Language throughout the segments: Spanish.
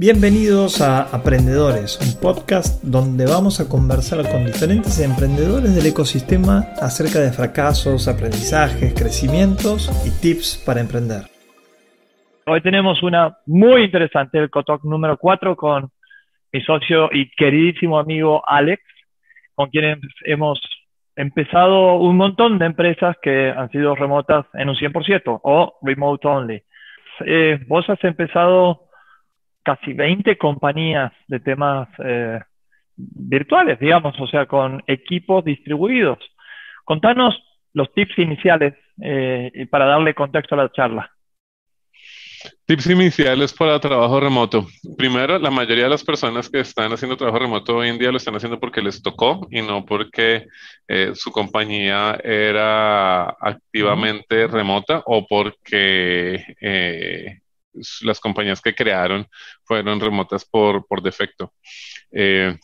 Bienvenidos a Aprendedores, un podcast donde vamos a conversar con diferentes emprendedores del ecosistema acerca de fracasos, aprendizajes, crecimientos y tips para emprender. Hoy tenemos una muy interesante, el Cotoc número 4 con mi socio y queridísimo amigo Alex, con quien hemos empezado un montón de empresas que han sido remotas en un 100% o remote only. Eh, vos has empezado casi 20 compañías de temas eh, virtuales, digamos, o sea, con equipos distribuidos. Contanos los tips iniciales eh, para darle contexto a la charla. Tips iniciales para trabajo remoto. Primero, la mayoría de las personas que están haciendo trabajo remoto hoy en día lo están haciendo porque les tocó y no porque eh, su compañía era activamente remota o porque las compañías que crearon fueron remotas por, por defecto. Eh,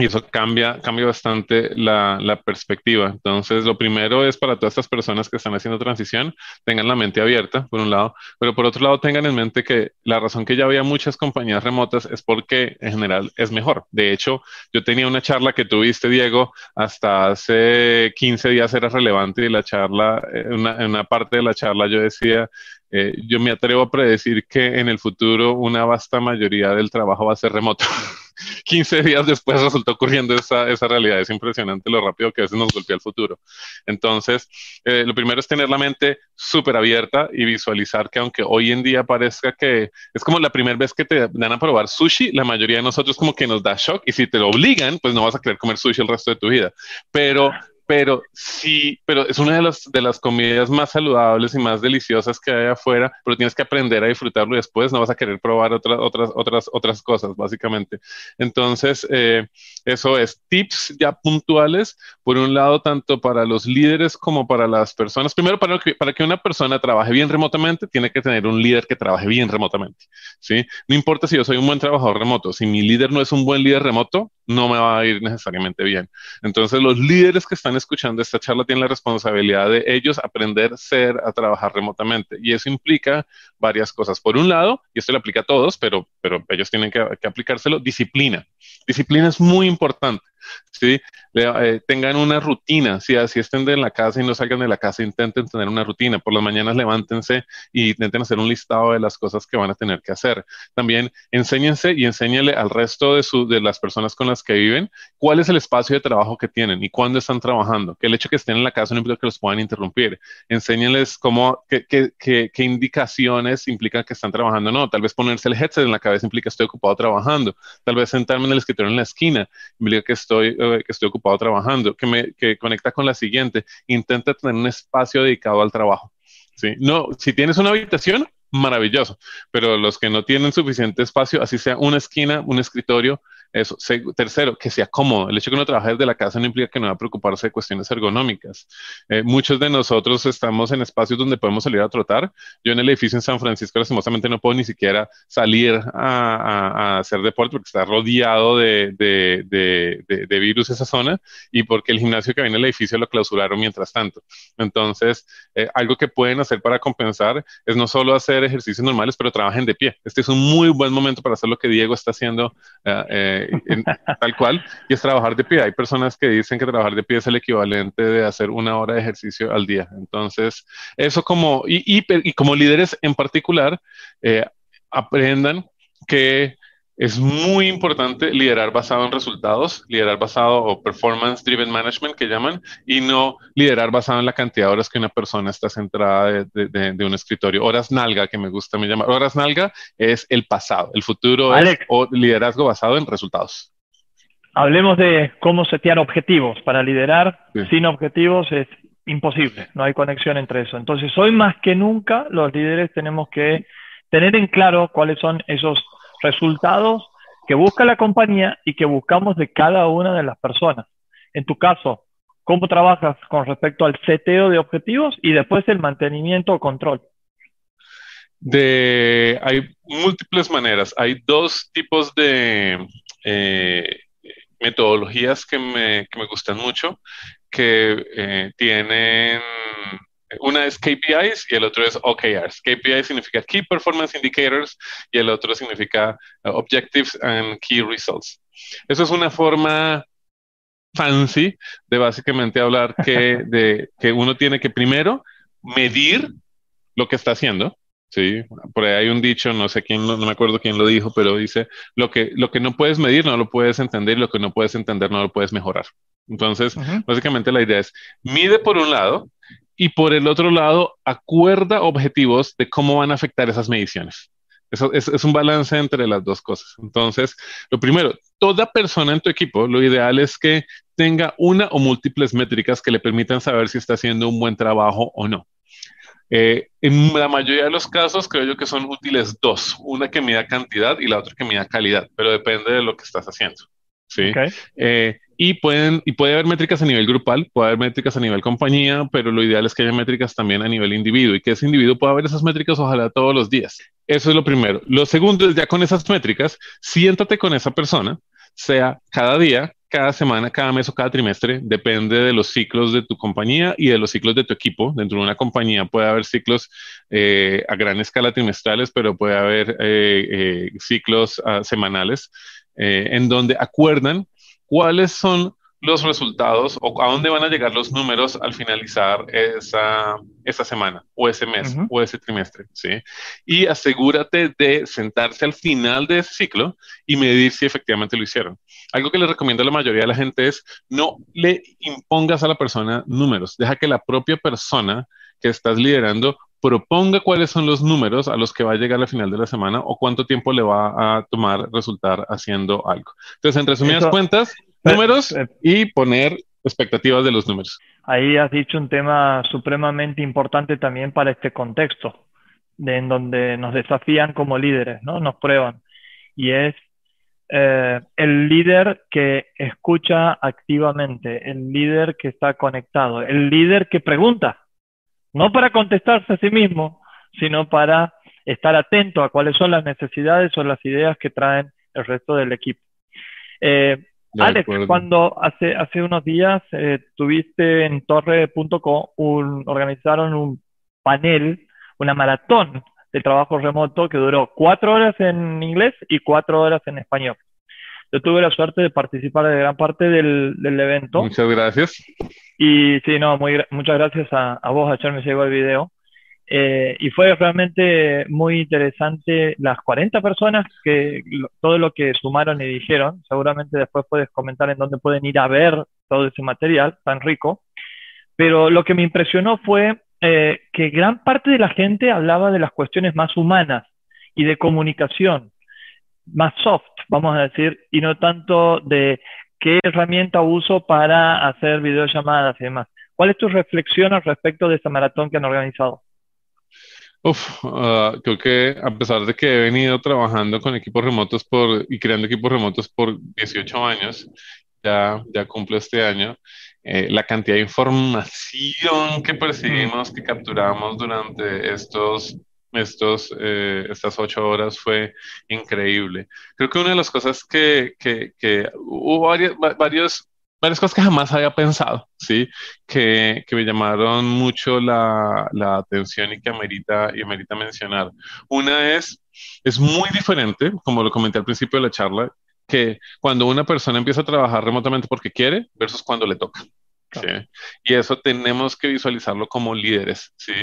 y eso cambia, cambia bastante la, la, perspectiva. Entonces, lo primero es para todas estas personas que están haciendo transición, tengan la mente abierta, por un lado, pero por otro lado, tengan en mente que la razón que ya había muchas compañías remotas es porque en general es mejor. De hecho, yo tenía una charla que tuviste, Diego, hasta hace 15 días era relevante y la charla, en una, una parte de la charla yo decía, eh, yo me atrevo a predecir que en el futuro una vasta mayoría del trabajo va a ser remoto. 15 días después resultó ocurriendo esa, esa, realidad. Es impresionante lo rápido que a veces nos golpea el futuro. Entonces, eh, lo primero es tener la mente súper abierta y visualizar que aunque hoy en día parezca que es como la primera vez que te dan a probar sushi, la mayoría de nosotros como que nos da shock y si te lo obligan, pues no vas a querer comer sushi el resto de tu vida. Pero pero sí, pero es una de las, de las comidas más saludables y más deliciosas que hay afuera, pero tienes que aprender a disfrutarlo y después no vas a querer probar otras, otras, otras, otras cosas, básicamente. Entonces, eh, eso es tips ya puntuales, por un lado, tanto para los líderes como para las personas. Primero, para que, para que una persona trabaje bien remotamente, tiene que tener un líder que trabaje bien remotamente, ¿sí? No importa si yo soy un buen trabajador remoto, si mi líder no es un buen líder remoto, no me va a ir necesariamente bien. Entonces, los líderes que están escuchando esta charla tienen la responsabilidad de ellos aprender ser, a trabajar remotamente. Y eso implica varias cosas. Por un lado, y esto le aplica a todos, pero, pero ellos tienen que aplicárselo, disciplina. Disciplina es muy importante. ¿Sí? Eh, tengan una rutina, si así estén de la casa y no salgan de la casa, intenten tener una rutina. Por las mañanas levántense y intenten hacer un listado de las cosas que van a tener que hacer. También enséñense y enséñenle al resto de, su, de las personas con las que viven cuál es el espacio de trabajo que tienen y cuándo están trabajando. Que el hecho que estén en la casa no implica que los puedan interrumpir. Enséñenles cómo, qué, qué, qué indicaciones implican que están trabajando. No, tal vez ponerse el headset en la cabeza implica que estoy ocupado trabajando. Tal vez sentarme en el escritorio en la esquina implica que estoy eh, que estoy ocupado trabajando, que me que conecta con la siguiente, intenta tener un espacio dedicado al trabajo. ¿sí? No, si tienes una habitación, maravilloso, pero los que no tienen suficiente espacio, así sea una esquina, un escritorio, eso. tercero, que sea cómodo. El hecho de que uno trabaje desde la casa no implica que no va a preocuparse de cuestiones ergonómicas. Eh, muchos de nosotros estamos en espacios donde podemos salir a trotar. Yo en el edificio en San Francisco, lastimosamente, no puedo ni siquiera salir a, hacer deporte porque está rodeado de, de, virus esa zona y porque el gimnasio que viene en el edificio lo clausuraron mientras tanto. Entonces, eh, algo que pueden hacer para compensar es no solo hacer ejercicios normales, pero trabajen de pie. Este es un muy buen momento para hacer lo que Diego está haciendo. eh, tal cual, y es trabajar de pie. Hay personas que dicen que trabajar de pie es el equivalente de hacer una hora de ejercicio al día. Entonces, eso como, y, y, como líderes en particular, eh, aprendan que es muy importante liderar basado en resultados, liderar basado o performance driven management que llaman, y no liderar basado en la cantidad de horas que una persona está centrada de, un escritorio. Horas nalga, que me gusta me llamar. Horas nalga es el pasado, el futuro es o liderazgo basado en resultados. Hablemos de cómo setear objetivos. Para liderar sin objetivos es imposible, no hay conexión entre eso. Entonces, hoy más que nunca los líderes tenemos que tener en claro cuáles son esos resultados que busca la compañía y que buscamos de cada una de las personas. En tu caso, ¿cómo trabajas con respecto al seteo de objetivos y después el mantenimiento o control? De, hay múltiples maneras. Hay dos tipos de eh, metodologías que me, que me, gustan mucho, que eh, tienen Una es KPIs y el otro es OKRs. KPI significa Key Performance Indicators y el otro significa uh, Objectives and Key Results. Eso es una forma fancy de básicamente hablar que, de, que uno tiene que primero medir lo que está haciendo. Sí, por ahí hay un dicho, no sé quién, no, me acuerdo quién lo dijo, pero dice, lo que, lo que no puedes medir no lo puedes entender y lo que no puedes entender no lo puedes mejorar. Entonces, básicamente la idea es, mide por un lado y por el otro lado, acuerda objetivos de cómo van a afectar esas mediciones. Eso es, es, un balance entre las dos cosas. Entonces, lo primero, toda persona en tu equipo, lo ideal es que tenga una o múltiples métricas que le permitan saber si está haciendo un buen trabajo o no. Eh, en la mayoría de los casos creo yo que son útiles dos, una que mida cantidad y la otra que mida calidad, pero depende de lo que estás haciendo. ¿sí? Eh, y, pueden, y puede haber métricas a nivel grupal, puede haber métricas a nivel compañía, pero lo ideal es que haya métricas también a nivel individuo y que ese individuo pueda ver esas métricas ojalá todos los días. Eso es lo primero. Lo segundo es ya con esas métricas, siéntate con esa persona, sea cada día, cada semana, cada mes o cada trimestre, depende de los ciclos de tu compañía y de los ciclos de tu equipo. Dentro de una compañía puede haber ciclos eh, a gran escala trimestrales, pero puede haber eh, eh, ciclos ah, semanales en donde acuerdan cuáles son los resultados o a dónde van a llegar los números al finalizar esa, esa semana o ese mes o ese trimestre, ¿sí? Y asegúrate de sentarse al final de ese ciclo y medir si efectivamente lo hicieron. Algo que les recomiendo a la mayoría de la gente es no le impongas a la persona números, deja que la propia persona que estás liderando proponga cuáles son los números a los que va a llegar al final de la semana o cuánto tiempo le va a tomar resultar haciendo algo. Entonces, en resumidas cuentas, números eh, y poner expectativas de los números. Ahí has dicho un tema supremamente importante también para este contexto, de, en donde nos desafían como líderes, ¿no? Nos prueban. Y es eh, el líder que escucha activamente, el líder que está conectado, el líder que pregunta, no para contestarse a sí mismo, sino para estar atento a cuáles son las necesidades o las ideas que traen el resto del equipo. Eh, Alex, cuando hace, hace unos días eh, tuviste en torre.co un, organizaron un panel, una maratón de trabajo remoto que duró cuatro horas en inglés y cuatro horas en español. Yo tuve la suerte de participar de gran parte del, del evento. Muchas gracias. Y sí, no, muy, muchas gracias a, a vos, a me llegó el video. Eh, y fue realmente muy interesante las 40 personas que todo lo que sumaron y dijeron. Seguramente después puedes comentar en dónde pueden ir a ver todo ese material tan rico. Pero lo que me impresionó fue eh, que gran parte de la gente hablaba de las cuestiones más humanas y de comunicación, más soft, vamos a decir, y no tanto de qué herramienta uso para hacer videollamadas y demás. ¿Cuál es tu reflexión al respecto de esta maratón que han organizado? Uf, ah, creo que a pesar de que he venido trabajando con equipos remotos por, y creando equipos remotos por 18 años, ya, ya cumplo este año, eh, la cantidad de información que percibimos, que capturamos durante estos, estos, eh, estas ocho horas fue increíble. Creo que una de las cosas que, que, hubo varios, varios varias cosas que jamás había pensado, ¿sí? Que, que me llamaron mucho la, la, atención y que amerita, y amerita mencionar. Una es, es muy diferente, como lo comenté al principio de la charla, que cuando una persona empieza a trabajar remotamente porque quiere versus cuando le toca. ¿Sí? Y eso tenemos que visualizarlo como líderes. ¿sí?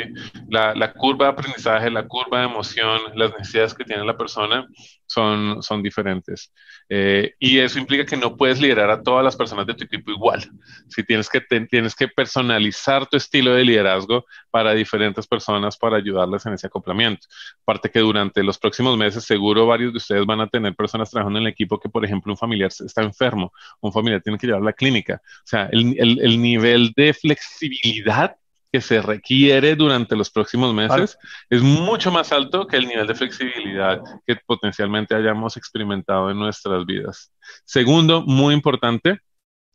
La, la, curva de aprendizaje, la curva de emoción, las necesidades que tiene la persona son, son diferentes. Eh, y eso implica que no puedes liderar a todas las personas de tu equipo igual. Si tienes que, tienes que personalizar tu estilo de liderazgo para diferentes personas para ayudarles en ese acoplamiento. Aparte que durante los próximos meses seguro varios de ustedes van a tener personas trabajando en el equipo que, por ejemplo, un familiar está enfermo, un familiar tiene que llevar a la clínica. O sea, el, el, el nivel de flexibilidad que se requiere durante los próximos meses es mucho más alto que el nivel de flexibilidad que potencialmente hayamos experimentado en nuestras vidas. Segundo, muy importante,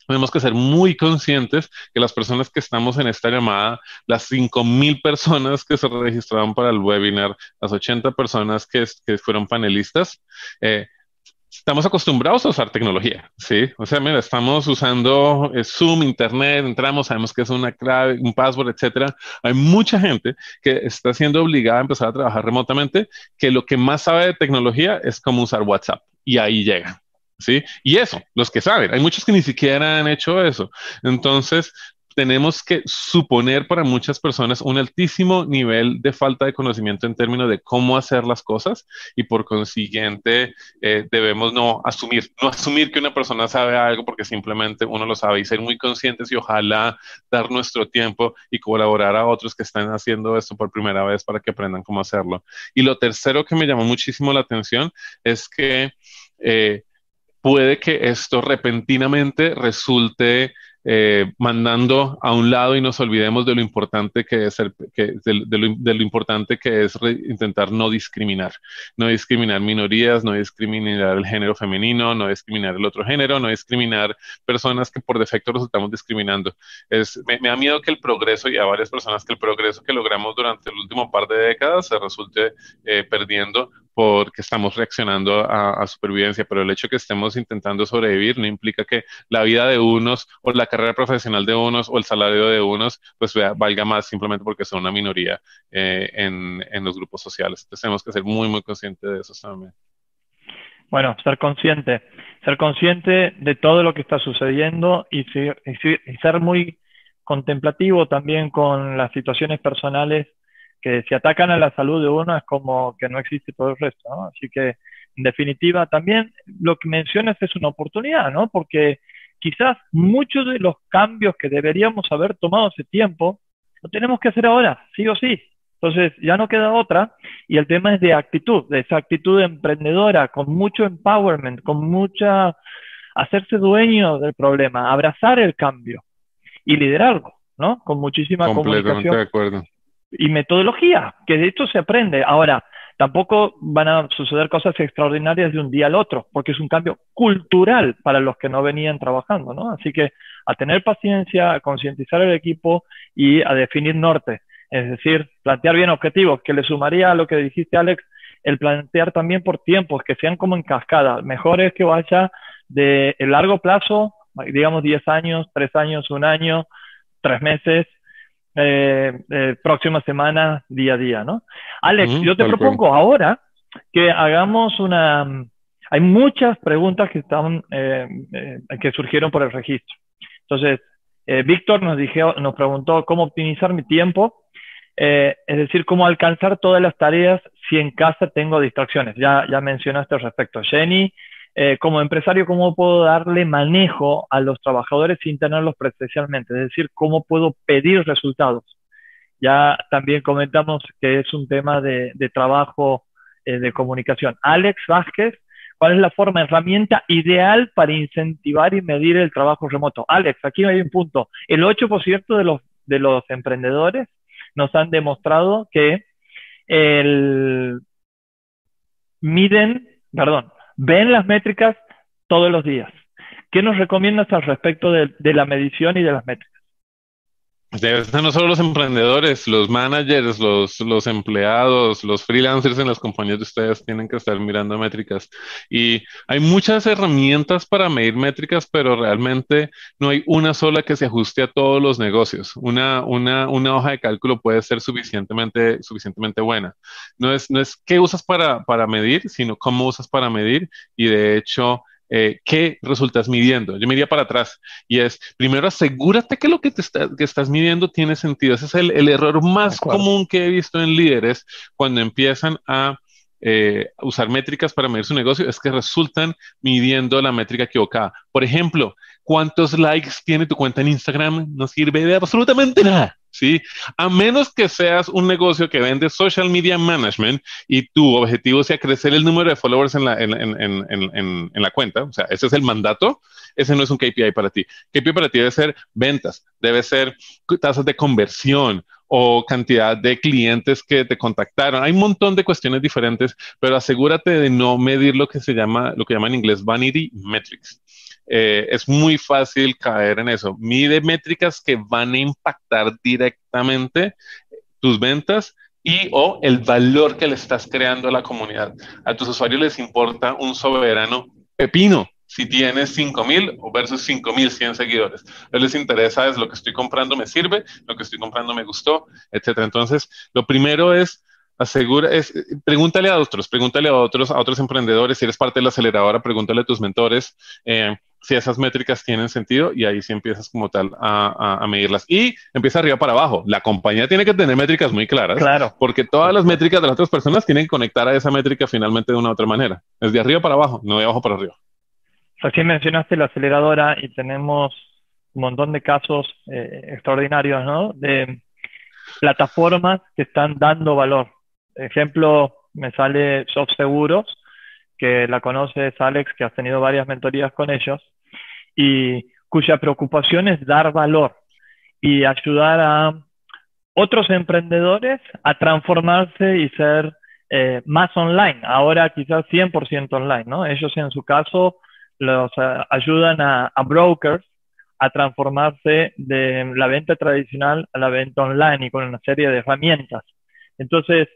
tenemos que ser muy conscientes que las personas que estamos en esta llamada, las 5.000 personas que se registraron para el webinar, las 80 personas que, que fueron panelistas, eh, estamos acostumbrados a usar tecnología, ¿sí? O sea, mira, estamos usando eh, Zoom, Internet, entramos, sabemos que es una clave, un password, etcétera. Hay mucha gente que está siendo obligada a empezar a trabajar remotamente, que lo que más sabe de tecnología es cómo usar WhatsApp y ahí llega. ¿Sí? Y eso, los que saben, hay muchos que ni siquiera han hecho eso. Entonces, tenemos que suponer para muchas personas un altísimo nivel de falta de conocimiento en términos de cómo hacer las cosas y por consiguiente eh, debemos no asumir, no asumir que una persona sabe algo porque simplemente uno lo sabe y ser muy conscientes y ojalá dar nuestro tiempo y colaborar a otros que están haciendo esto por primera vez para que aprendan cómo hacerlo. Y lo tercero que me llamó muchísimo la atención es que eh, puede que esto repentinamente resulte eh, mandando a un lado y nos olvidemos de lo importante que es el, que, de, lo, importante que es intentar no discriminar, no discriminar minorías, no discriminar el género femenino, no discriminar el otro género, no discriminar personas que por defecto resultamos discriminando. Es, me, da miedo que el progreso y a varias personas que el progreso que logramos durante el último par de décadas se resulte eh, perdiendo porque estamos reaccionando a, supervivencia, pero el hecho de que estemos intentando sobrevivir no implica que la vida de unos o la carrera profesional de unos o el salario de unos pues valga más simplemente porque son una minoría eh, en, en, los grupos sociales. Entonces tenemos que ser muy, muy conscientes de eso también. Bueno, ser consciente, ser consciente de todo lo que está sucediendo y, y ser muy contemplativo también con las situaciones personales que si atacan a la salud de uno es como que no existe todo el resto, ¿no? Así que, en definitiva, también lo que mencionas es una oportunidad, ¿no? Porque quizás muchos de los cambios que deberíamos haber tomado hace tiempo, lo tenemos que hacer ahora, sí o sí. Entonces, ya no queda otra. Y el tema es de actitud, de esa actitud emprendedora, con mucho empowerment, con mucha... hacerse dueño del problema, abrazar el cambio y liderarlo, ¿no? Con muchísima Completamente de acuerdo y metodología, que de esto se aprende. Ahora, tampoco van a suceder cosas extraordinarias de un día al otro, porque es un cambio cultural para los que no venían trabajando, ¿no? Así que a tener paciencia, a concientizar el equipo y a definir norte, es decir, plantear bien objetivos, que le sumaría a lo que dijiste, Alex, el plantear también por tiempos, que sean como en cascada. Mejor es que vaya de largo plazo, digamos 10 años, 3 años, un año, 3 meses, eh, eh, próxima semana, día a día, ¿no? Alex, yo te propongo ahora que hagamos una... Hay muchas preguntas que, están, eh, que surgieron por el registro. Entonces, Víctor nos, dijo, nos preguntó cómo optimizar mi tiempo, es decir, cómo alcanzar todas las tareas si en casa tengo distracciones. Ya, ya mencionaste al respecto. Jenny eh, como empresario, cómo puedo darle manejo a los trabajadores sin tenerlos presencialmente, es decir, cómo puedo pedir resultados. Ya también comentamos que es un tema de, trabajo eh, de comunicación. Alex Vázquez, ¿cuál es la forma, herramienta ideal para incentivar y medir el trabajo remoto? Alex, aquí hay un punto. El 8% de los, de los emprendedores nos han demostrado que el, miden, perdón, ven las métricas todos los días. ¿Qué nos recomiendas al respecto de, la medición y de las métricas? No solo los emprendedores, los managers, los, los, empleados, los freelancers en las compañías de ustedes tienen que estar mirando métricas. Y hay muchas herramientas para medir métricas, pero realmente no hay una sola que se ajuste a todos los negocios. Una, una, una hoja de cálculo puede ser suficientemente, suficientemente buena. No es, no es qué usas para, para medir, sino cómo usas para medir. Y de hecho, eh, ¿qué resultas midiendo? Yo me iría para atrás y es, primero asegúrate que lo que, te que estás midiendo tiene sentido. Ese es el, el error más común que he visto en líderes cuando empiezan a eh, usar métricas para medir su negocio, es que resultan midiendo la métrica equivocada. Por ejemplo, ¿cuántos likes tiene tu cuenta en Instagram? No sirve de absolutamente nada. ¿Sí? A menos que seas un negocio que vende social media management y tu objetivo sea crecer el número de followers en la, en, en, en, en la cuenta, o sea, ese es el mandato, ese no es un KPI para ti. KPI para ti debe ser ventas, debe ser tasas de conversión o cantidad de clientes que te contactaron. Hay un montón de cuestiones diferentes, pero asegúrate de no medir lo que se llama, lo que llaman en inglés vanity metrics. Eh, es muy fácil caer en eso. Mide métricas que van a impactar directamente tus ventas y o el valor que le estás creando a la comunidad. A tus usuarios les importa un soberano pepino si tienes 5000 versus 5100 seguidores. A les interesa es lo que estoy comprando me sirve, lo que estoy comprando me gustó, etcétera. Entonces, lo primero es asegura, es, pregúntale a otros, pregúntale a otros, a otros emprendedores, si eres parte de la aceleradora, pregúntale a tus mentores eh, si esas métricas tienen sentido y ahí sí empiezas como tal a, a, medirlas. Y empieza arriba para abajo. La compañía tiene que tener métricas muy claras. Claro. Porque todas las métricas de las otras personas tienen que conectar a esa métrica finalmente de una u otra manera. Es de arriba para abajo, no de abajo para arriba. Recién mencionaste la aceleradora y tenemos un montón de casos eh, extraordinarios, ¿no? De plataformas que están dando valor. Ejemplo, me sale Soft Seguros, que la conoces, Alex, que has tenido varias mentorías con ellos, y cuya preocupación es dar valor y ayudar a otros emprendedores a transformarse y ser eh, más online, ahora quizás 100% online, ¿no? Ellos en su caso los eh, ayudan a, brokers a transformarse de la venta tradicional a la venta online y con una serie de herramientas. Entonces,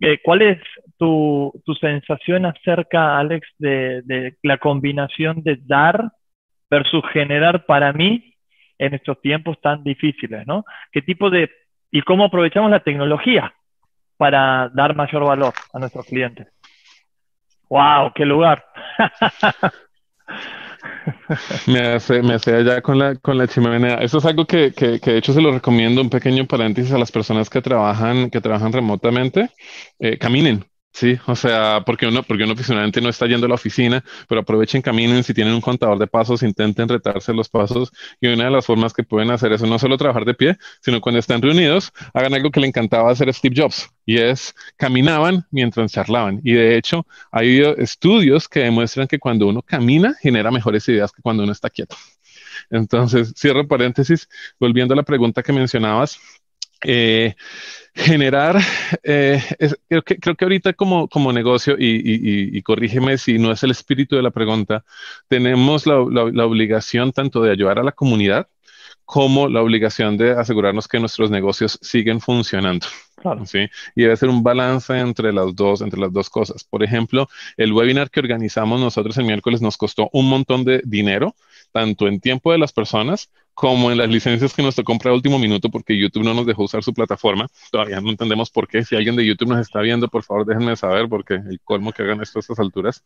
eh, ¿cuál es tu, sensación acerca, Alex, de, la combinación de dar versus generar para mí en estos tiempos tan difíciles, ¿no? ¿Qué tipo de y cómo aprovechamos la tecnología para dar mayor valor a nuestros clientes? ¡Wow! ¡Qué lugar! Me hace, me hace allá con la, con la chimenea. Eso es algo que, que, que, de hecho se lo recomiendo un pequeño paréntesis a las personas que trabajan, que trabajan remotamente. Eh, caminen, Sí, o sea, porque uno, porque uno oficialmente no está yendo a la oficina, pero aprovechen, caminen, si tienen un contador de pasos, intenten retarse los pasos. Y una de las formas que pueden hacer eso, no solo trabajar de pie, sino cuando están reunidos, hagan algo que le encantaba hacer Steve Jobs, y es caminaban mientras charlaban. Y de hecho, hay estudios que demuestran que cuando uno camina, genera mejores ideas que cuando uno está quieto. Entonces, cierro paréntesis, volviendo a la pregunta que mencionabas, eh, generar, eh, creo, que, creo que ahorita como, como negocio, y, corrígeme si no es el espíritu de la pregunta, tenemos la, obligación tanto de ayudar a la comunidad como la obligación de asegurarnos que nuestros negocios siguen funcionando. ¿sí? Y debe ser un balance entre las dos, entre las dos cosas. Por ejemplo, el webinar que organizamos nosotros el miércoles nos costó un montón de dinero, tanto en tiempo de las personas como en las licencias que nos tocó comprar a último minuto porque YouTube no nos dejó usar su plataforma. Todavía no entendemos por qué. Si alguien de YouTube nos está viendo, por favor déjenme saber porque el colmo que hagan esto a estas alturas.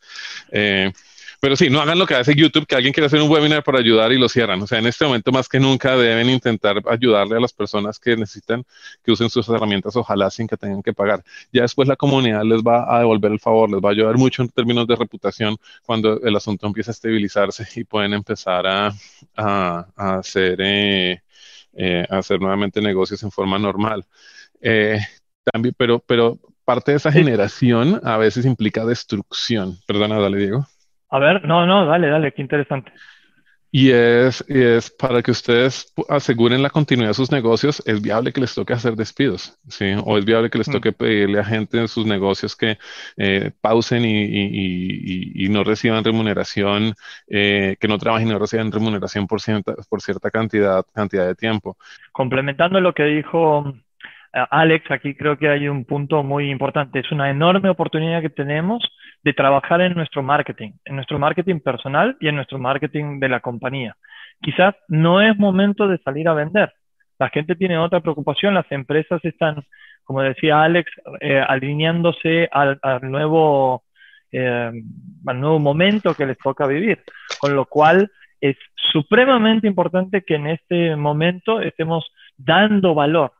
Eh, pero sí, no hagan lo que hace YouTube, que alguien quiere hacer un webinar para ayudar y lo cierran. O sea, en este momento más que nunca deben intentar ayudarle a las personas que necesitan que usen sus herramientas, ojalá sin que tengan que pagar. Ya después la comunidad les va a devolver el favor, les va a ayudar mucho en términos de reputación cuando el asunto empieza a estabilizarse y pueden empezar a, hacer, eh, eh, hacer nuevamente negocios en forma normal. Eh, también, pero, pero parte de esa generación a veces implica destrucción. Perdona, dale, Diego. A ver, no, no, dale, dale, qué interesante. Y es, es para que ustedes aseguren la continuidad de sus negocios, es viable que les toque hacer despidos, ¿sí? O es viable que les mm. toque pedirle a gente en sus negocios que eh, pausen y, y, no reciban remuneración, eh, que no trabajen y no reciban remuneración por cierta, por cierta cantidad, cantidad de tiempo. Complementando lo que dijo Alex, aquí creo que hay un punto muy importante. Es una enorme oportunidad que tenemos de trabajar en nuestro marketing, en nuestro marketing personal y en nuestro marketing de la compañía. Quizás no es momento de salir a vender. La gente tiene otra preocupación, las empresas están, como decía Alex, eh, alineándose eh, al nuevo momento que les toca vivir. Con lo cual es supremamente importante que en este momento estemos dando valor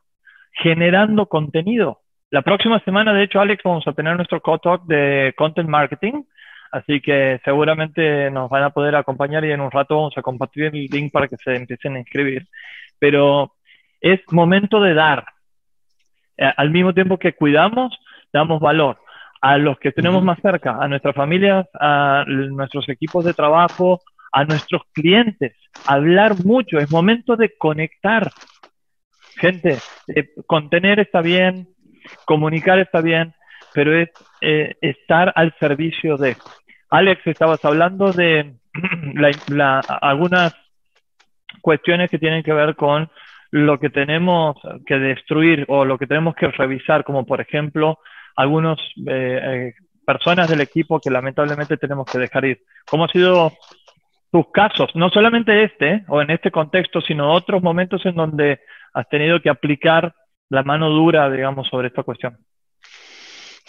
generando contenido. La próxima semana, de hecho, Alex, vamos a tener nuestro co-talk de content marketing, así que seguramente nos van a poder acompañar y en un rato vamos a compartir el link para que se empiecen a inscribir. Pero es momento de dar. Eh, al mismo tiempo que cuidamos, damos valor a los que tenemos más cerca, a nuestras familias, a nuestros equipos de trabajo, a nuestros clientes. Hablar mucho, es momento de conectar gente, eh, contener está bien, comunicar está bien, pero es eh, estar al servicio de. Alex, estabas hablando de algunas cuestiones que tienen que ver con lo que tenemos que destruir o lo que tenemos que revisar, como por ejemplo algunos eh, personas del equipo que lamentablemente tenemos que dejar ir. ¿Cómo ha sido tus casos? No solamente este o en este contexto, sino otros momentos en donde has tenido que aplicar la mano dura, digamos, sobre esta cuestión.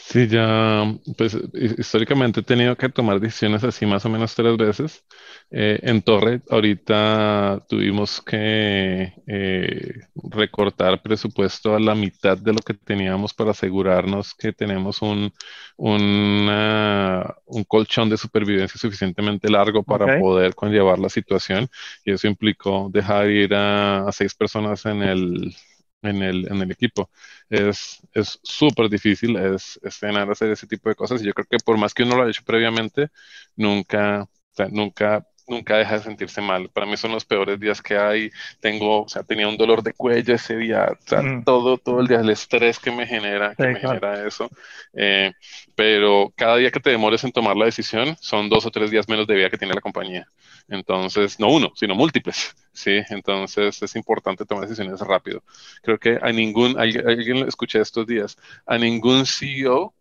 Sí, ya, pues históricamente he tenido que tomar decisiones así más o menos tres veces. Eh, en Torre, ahorita tuvimos que eh, recortar presupuesto a la mitad de lo que teníamos para asegurarnos que tenemos un, un colchón de supervivencia suficientemente largo para poder conllevar la situación. Y eso implicó dejar ir a seis personas en el en el, en el equipo. Es súper difícil, es, es hacer ese tipo de cosas y yo creo que por más que uno lo haya hecho previamente, nunca, nunca nunca deja de sentirse mal. Para mí son los peores días que hay. Tengo, o sea, tenía un dolor de cuello ese día, o sea, mm. todo, todo el día, el estrés que me genera, que me genera eso. Eh, pero cada día que te demores en tomar la decisión, son dos o tres días menos de vida que tiene la compañía. Entonces, no uno, sino múltiples, ¿sí? Entonces, es importante tomar decisiones rápido. Creo que a ningún, alguien, alguien lo escuché estos días, a ningún CEO,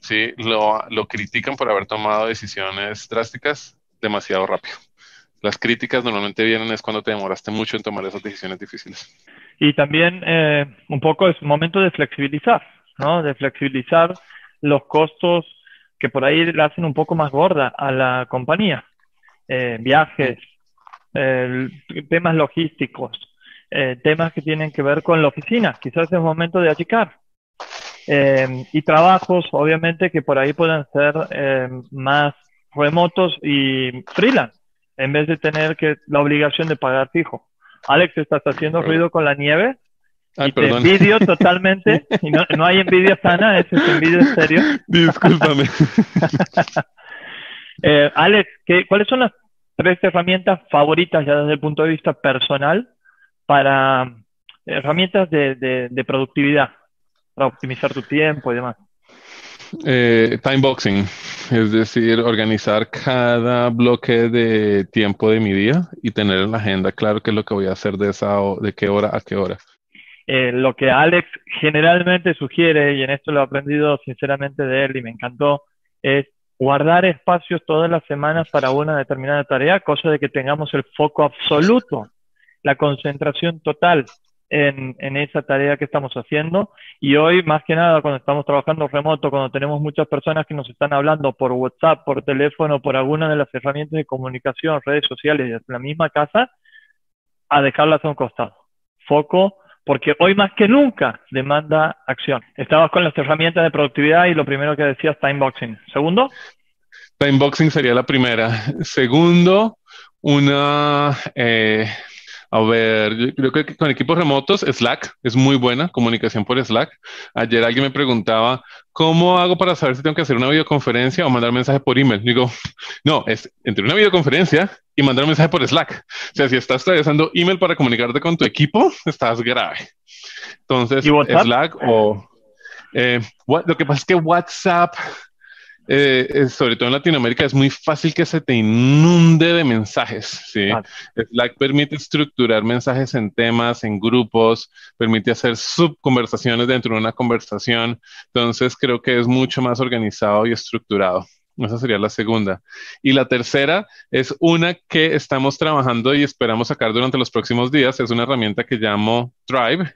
¿sí? Lo, lo critican por haber tomado decisiones drásticas demasiado rápido. Las críticas normalmente vienen es cuando te demoraste mucho en tomar esas decisiones difíciles. Y también eh, un poco es momento de flexibilizar, ¿no? De flexibilizar los costos que por ahí la hacen un poco más gorda a la compañía. Eh, viajes, temas logísticos, eh, temas que tienen que ver con la oficina. Quizás es momento de achicar. y trabajos, obviamente, que por ahí pueden ser más remotos y freelance, en vez de tener que la obligación de pagar fijo. Alex, estás haciendo ruido con la nieve. Ay, te envidio totalmente. Y no, no, hay envidia sana, ese es envidia en serio. Discúlpame. eh, Alex, ¿qué, ¿cuáles son las tres herramientas favoritas ya desde el punto de vista personal para herramientas de, de, de productividad, para optimizar tu tiempo y demás? Eh, time boxing, es decir, organizar cada bloque de tiempo de mi día y tener en la agenda claro qué es lo que voy a hacer de esa de qué hora a qué hora. Eh, lo que Alex generalmente sugiere, y en esto lo he aprendido sinceramente de él y me encantó, es guardar espacios todas las semanas para una determinada tarea, cosa de que tengamos el foco absoluto, la concentración total en, en, esa tarea que estamos haciendo. Y hoy, más que nada, cuando estamos trabajando remoto, cuando tenemos muchas personas que nos están hablando por WhatsApp, por teléfono, por alguna de las herramientas de comunicación, redes sociales, en la misma casa, a dejarlas a un costado. Foco, porque hoy más que nunca demanda acción. Estabas con las herramientas de productividad y lo primero que decías, timeboxing. Segundo. Timeboxing sería la primera. Segundo, una... Eh a ver, yo creo que con equipos remotos, Slack es muy buena, comunicación por Slack. Ayer alguien me preguntaba, ¿cómo hago para saber si tengo que hacer una videoconferencia o mandar mensaje por email? Digo, no, es entre una videoconferencia y mandar un mensaje por Slack. O sea, si estás utilizando email para comunicarte con tu equipo, estás grave. Entonces, Slack o... Eh, lo que pasa es que WhatsApp eh, sobre todo en Latinoamérica, es muy fácil que se te inunde de mensajes. ¿sí? Slack permite estructurar mensajes en temas, en grupos, permite hacer subconversaciones dentro de una conversación. Entonces, creo que es mucho más organizado y estructurado. Esa sería la segunda. Y la tercera es una que estamos trabajando y esperamos sacar durante los próximos días. Es una herramienta que llamo Drive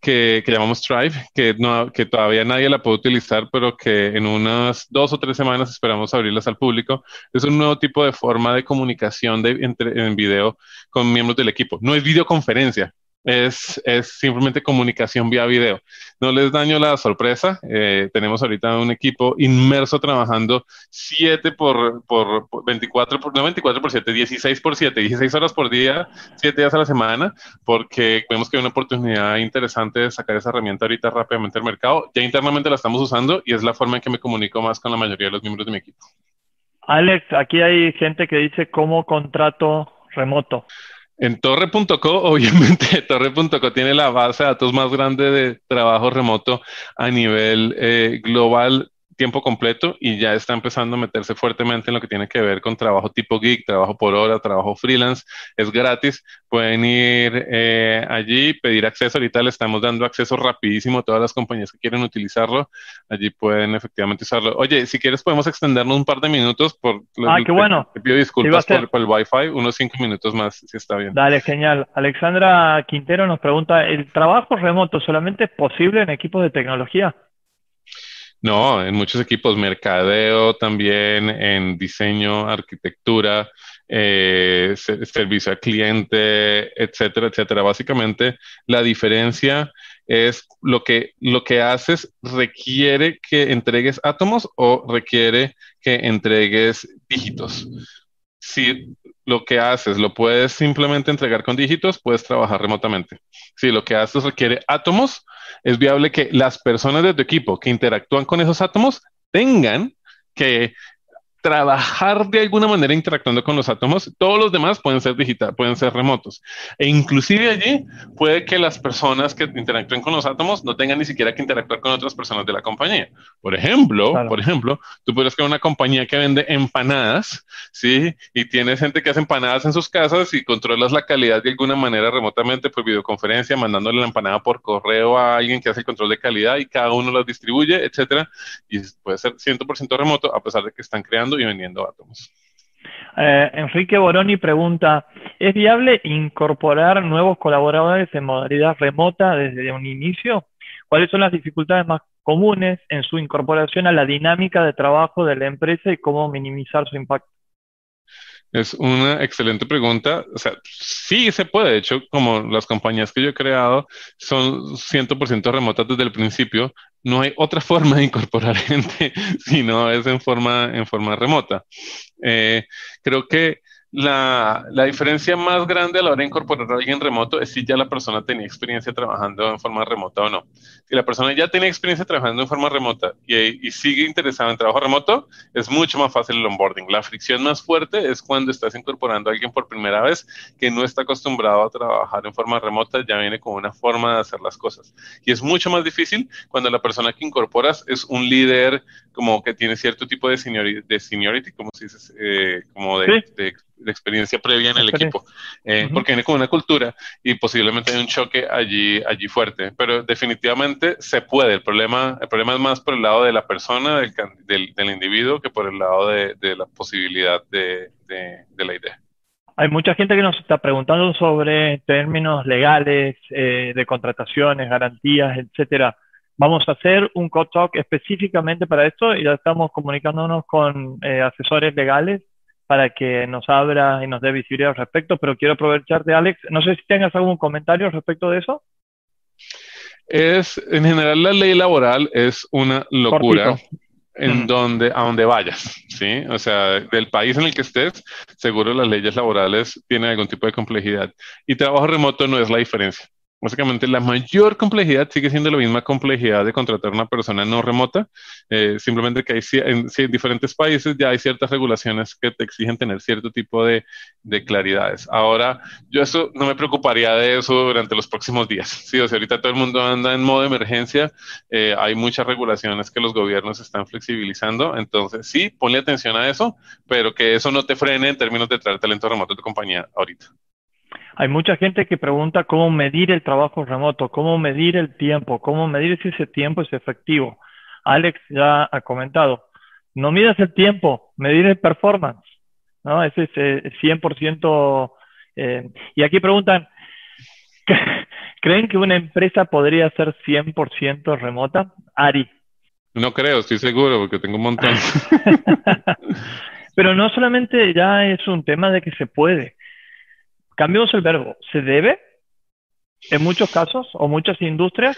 que, llamamos Tribe, que, que todavía nadie la puede utilizar, pero que en unas dos o tres semanas esperamos abrirlas al público. Es un nuevo tipo de forma de comunicación de, entre, en video con miembros del equipo. No es videoconferencia, es, simplemente comunicación vía video. No les daño la sorpresa. Eh, tenemos ahorita un equipo inmerso trabajando 7 por, por, 24, por, no 24 por 7, 16 por 7, 16 horas por día, 7 días a la semana, porque vemos que hay una oportunidad interesante de sacar esa herramienta ahorita rápidamente al mercado. Ya internamente la estamos usando y es la forma en que me comunico más con la mayoría de los miembros de mi equipo. Alex, aquí hay gente que dice cómo contrato remoto. En torre.co, obviamente, torre.co tiene la base de datos más grande de trabajo remoto a nivel eh, global. Tiempo completo y ya está empezando a meterse fuertemente en lo que tiene que ver con trabajo tipo geek, trabajo por hora, trabajo freelance. Es gratis. Pueden ir eh, allí, pedir acceso. Ahorita le estamos dando acceso rapidísimo a todas las compañías que quieren utilizarlo. Allí pueden efectivamente usarlo. Oye, si quieres podemos extendernos un par de minutos por... Ah, qué bueno. Te, pido disculpas por, por, el Wi-Fi, unos cinco minutos más, si está bien. Dale, genial. Alexandra Quintero nos pregunta, ¿el trabajo remoto solamente es posible en equipos de tecnología? No, en muchos equipos, mercadeo también, en diseño, arquitectura, eh, servicio al cliente, etcétera, etcétera. Básicamente, la diferencia es lo que, lo que haces requiere que entregues átomos o requiere que entregues dígitos. Si lo que haces lo puedes simplemente entregar con dígitos, puedes trabajar remotamente. Si lo que haces requiere átomos, es viable que las personas de tu equipo que interactúan con esos átomos tengan que trabajar de alguna manera interactuando con los átomos, todos los demás pueden ser digital, pueden ser remotos. E inclusive allí puede que las personas que interactúen con los átomos no tengan ni siquiera que interactuar con otras personas de la compañía. Por ejemplo, por ejemplo, tú puedes crear una compañía que vende empanadas, ¿sí? Y tienes gente que hace empanadas en sus casas y controlas la calidad de alguna manera remotamente por videoconferencia, mandándole la empanada por correo a alguien que hace el control de calidad y cada uno las distribuye, etcétera. Y puede ser 100% remoto a pesar de que están creando y vendiendo átomos. Eh, Enrique Boroni pregunta, ¿es viable incorporar nuevos colaboradores en modalidad remota desde un inicio? ¿Cuáles son las dificultades más comunes en su incorporación a la dinámica de trabajo de la empresa y cómo minimizar su impacto? Es una excelente pregunta. O sea, sí se puede. De hecho, como las compañías que yo he creado son 100% remotas desde el principio, no hay otra forma de incorporar gente si no es en forma, en forma remota. Eh, creo que la, la, diferencia más grande a la hora de incorporar a alguien remoto es si ya la persona tenía experiencia trabajando en forma remota o no. Si la persona ya tiene experiencia trabajando en forma remota y, y, sigue interesada en trabajo remoto, es mucho más fácil el onboarding. La fricción más fuerte es cuando estás incorporando a alguien por primera vez que no está acostumbrado a trabajar en forma remota, ya viene con una forma de hacer las cosas. Y es mucho más difícil cuando la persona que incorporas es un líder como que tiene cierto tipo de seniority, de seniority como se dice, eh, como de, de de experiencia previa en el equipo, eh, porque viene con una cultura y posiblemente hay un choque allí, allí fuerte, pero definitivamente se puede. El problema, el problema es más por el lado de la persona, del, del, individuo, que por el lado de, de la posibilidad de, de, la idea. Hay mucha gente que nos está preguntando sobre términos legales, eh, de contrataciones, garantías, etcétera. Vamos a hacer un code talk específicamente para esto y ya estamos comunicándonos con eh, asesores legales para que nos abra y nos dé visibilidad al respecto, pero quiero aprovecharte, Alex. No sé si tengas algún comentario respecto de eso. Es, en general, la ley laboral es una locura. en donde, a donde vayas, ¿sí? O sea, del país en el que estés, seguro las leyes laborales tienen algún tipo de complejidad. Y trabajo remoto no es la diferencia. Básicamente, la mayor complejidad sigue siendo la misma complejidad de contratar una persona no remota, eh, simplemente que hay, en, diferentes países ya hay ciertas regulaciones que te exigen tener cierto tipo de, de, claridades. Ahora, yo eso no me preocuparía de eso durante los próximos días. Sí, o sea, ahorita todo el mundo anda en modo emergencia, eh, hay muchas regulaciones que los gobiernos están flexibilizando, entonces sí, ponle atención a eso, pero que eso no te frene en términos de traer talento remoto a tu compañía ahorita. Hay mucha gente que pregunta cómo medir el trabajo remoto, cómo medir el tiempo, cómo medir si ese tiempo es efectivo. Alex ya ha comentado, no midas el tiempo, medir el performance, ¿no? Ese es 100%. Eh, eh, y aquí preguntan, ¿creen que una empresa podría ser 100% remota? Ari. No creo, estoy seguro, porque tengo un montón. Pero no solamente ya es un tema de que se puede, Cambiamos el verbo. ¿Se debe? En muchos casos o muchas industrias.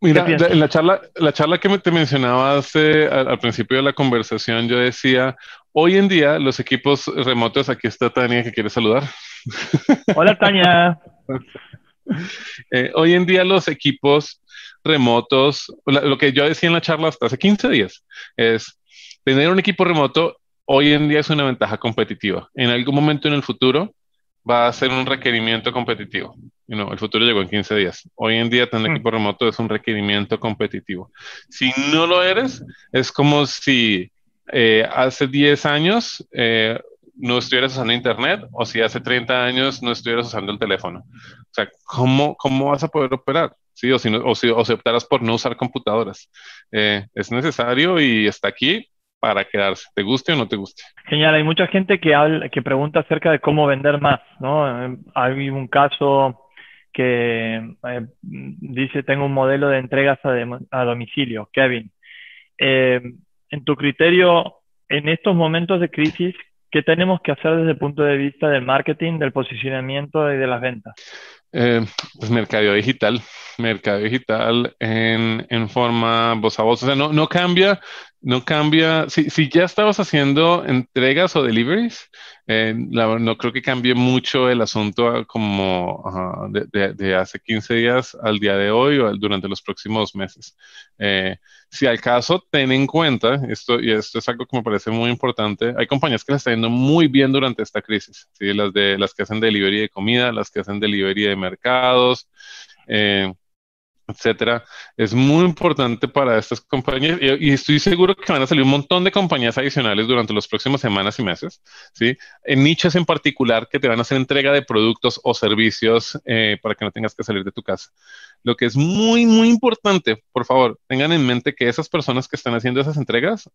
Mira, en la charla, la charla que te mencionaba hace, al, principio de la conversación, yo decía, hoy en día los equipos remotos, aquí está Tania que quiere saludar. Hola Tania. Eh, hoy en día los equipos remotos, lo que yo decía en la charla hasta hace 15 días, es tener un equipo remoto hoy en día es una ventaja competitiva. En algún momento en el futuro va a ser un requerimiento competitivo. You el futuro llegó en 15 días. Hoy en día tener mm. equipo remoto es un requerimiento competitivo. Si no lo eres, es como si eh, hace 10 años eh, no estuvieras usando Internet o si hace 30 años no estuvieras usando el teléfono. O sea, ¿cómo, cómo vas a poder operar? ¿Sí? O, si o, si, o si optaras por no usar computadoras. Eh, es necesario y está aquí para quedarse, te guste o no te guste. Genial, hay mucha gente que, habla, que pregunta acerca de cómo vender más, ¿no? Hay un caso que eh, dice, tengo un modelo de entregas a, domicilio, Kevin. Eh, en tu criterio, en estos momentos de crisis, ¿qué tenemos que hacer desde el punto de vista del marketing, del posicionamiento y de las ventas? Eh, pues mercado digital, mercado digital en, en, forma voz a voz. O sea, no, no cambia, no cambia. Si, si ya estabas haciendo entregas o deliveries, eh, no creo que cambie mucho el asunto como de, hace 15 días al día de hoy o durante los próximos meses. Eh, si al caso, ten en cuenta, esto, y esto es algo que me parece muy importante, hay compañías que les están yendo muy bien durante esta crisis, ¿sí? las, de, las que hacen delivery de comida, las que hacen delivery de mercados. Eh, etcétera, es muy importante para estas compañías y, estoy seguro que van a salir un montón de compañías adicionales durante las próximas semanas y meses, ¿sí? En nichos en particular que te van a hacer entrega de productos o servicios eh, para que no tengas que salir de tu casa. Lo que es muy, muy importante, por favor, tengan en mente que esas personas que están haciendo esas entregas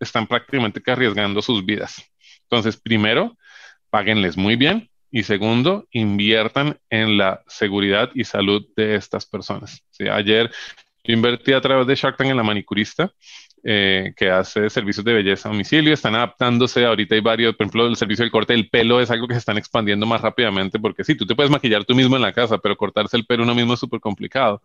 están prácticamente arriesgando sus vidas. Entonces, primero, páguenles muy bien, y segundo, inviertan en la seguridad y salud de estas personas. ¿sí? Ayer yo invertí a través de Shark Tank en la manicurista, eh, que hace servicios de belleza a domicilio. Están adaptándose. Ahorita hay varios, por ejemplo, el servicio del corte del pelo es algo que se están expandiendo más rápidamente porque sí, tú te puedes maquillar tú mismo en la casa, pero cortarse el pelo uno mismo es súper complicado.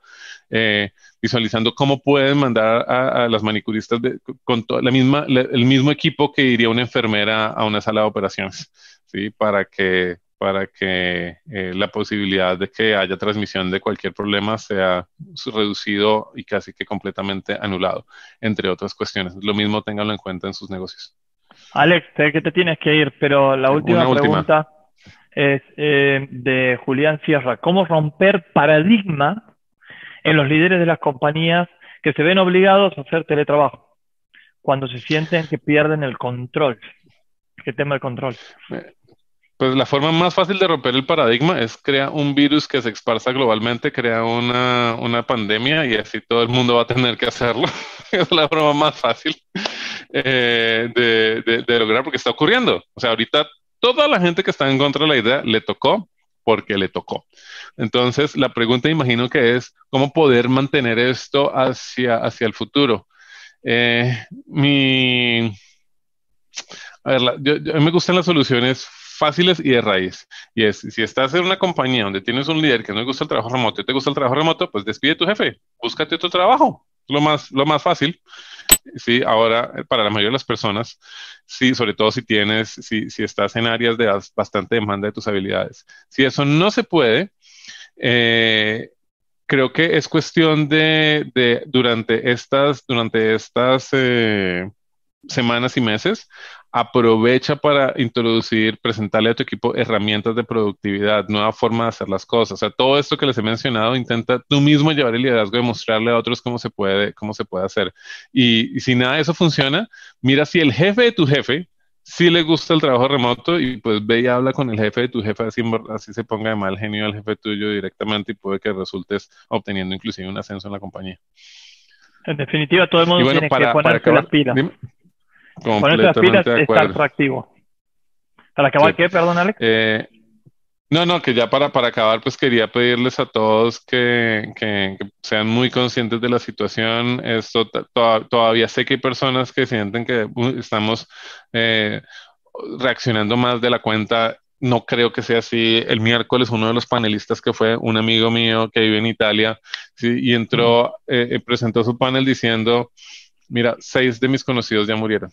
Eh, visualizando cómo pueden mandar a, las manicuristas con la misma, el mismo equipo que iría una enfermera a una sala de operaciones, ¿sí? Para que para que eh, la posibilidad de que haya transmisión de cualquier problema sea reducido y casi que completamente anulado, entre otras cuestiones. Lo mismo ténganlo en cuenta en sus negocios. Alex, sé que te tienes que ir, pero la última pregunta es eh, de Julián Sierra. ¿Cómo romper paradigma en los líderes de las compañías que se ven obligados a hacer teletrabajo cuando se sienten que pierden el control? ¿Qué tema el control? Pues la forma más fácil de romper el paradigma es crear un virus que se esparza globalmente, crea una, una pandemia y así todo el mundo va a tener que hacerlo. es la forma más fácil eh, de, de, lograr porque está ocurriendo. O sea, ahorita toda la gente que está en contra de la idea le tocó porque le tocó. Entonces, la pregunta imagino que es cómo poder mantener esto hacia, hacia el futuro. Eh, mi... A ver, yo, yo, me gustan las soluciones fáciles y de raíz. Y es, si estás en una compañía donde tienes un líder que no le gusta el trabajo remoto y te gusta el trabajo remoto, pues despide a tu jefe, búscate otro trabajo, lo más, lo más fácil. Sí, ahora eh, para la mayoría de las personas, sí, sobre todo si tienes, si, si estás en áreas de bastante demanda de tus habilidades. Si eso no se puede, eh, creo que es cuestión de, de durante estas, durante estas eh, semanas y meses, aprovecha para introducir, presentarle a tu equipo herramientas de productividad, nueva forma de hacer las cosas. O sea, todo esto que les he mencionado, intenta tú mismo llevar el liderazgo y mostrarle a otros cómo se puede, cómo se puede hacer. Y, si nada de eso funciona, mira si el jefe de tu jefe sí le gusta el trabajo remoto y pues ve y habla con el jefe de tu jefe, así, así se ponga de mal genio al jefe tuyo directamente y puede que resultes obteniendo inclusive un ascenso en la compañía. En definitiva, todo el mundo tiene que ponerse las pilas. Ponerse pilas está atractivo. ¿Para acabar qué, perdón, Alex? Eh, no, no, que ya para, para acabar, pues quería pedirles a todos que, que, sean muy conscientes de la situación. Esto todavía sé que hay personas que sienten que estamos eh, reaccionando más de la cuenta. No creo que sea así. El miércoles uno de los panelistas que fue un amigo mío que vive en Italia y entró, eh, presentó su panel diciendo, mira, seis de mis conocidos ya murieron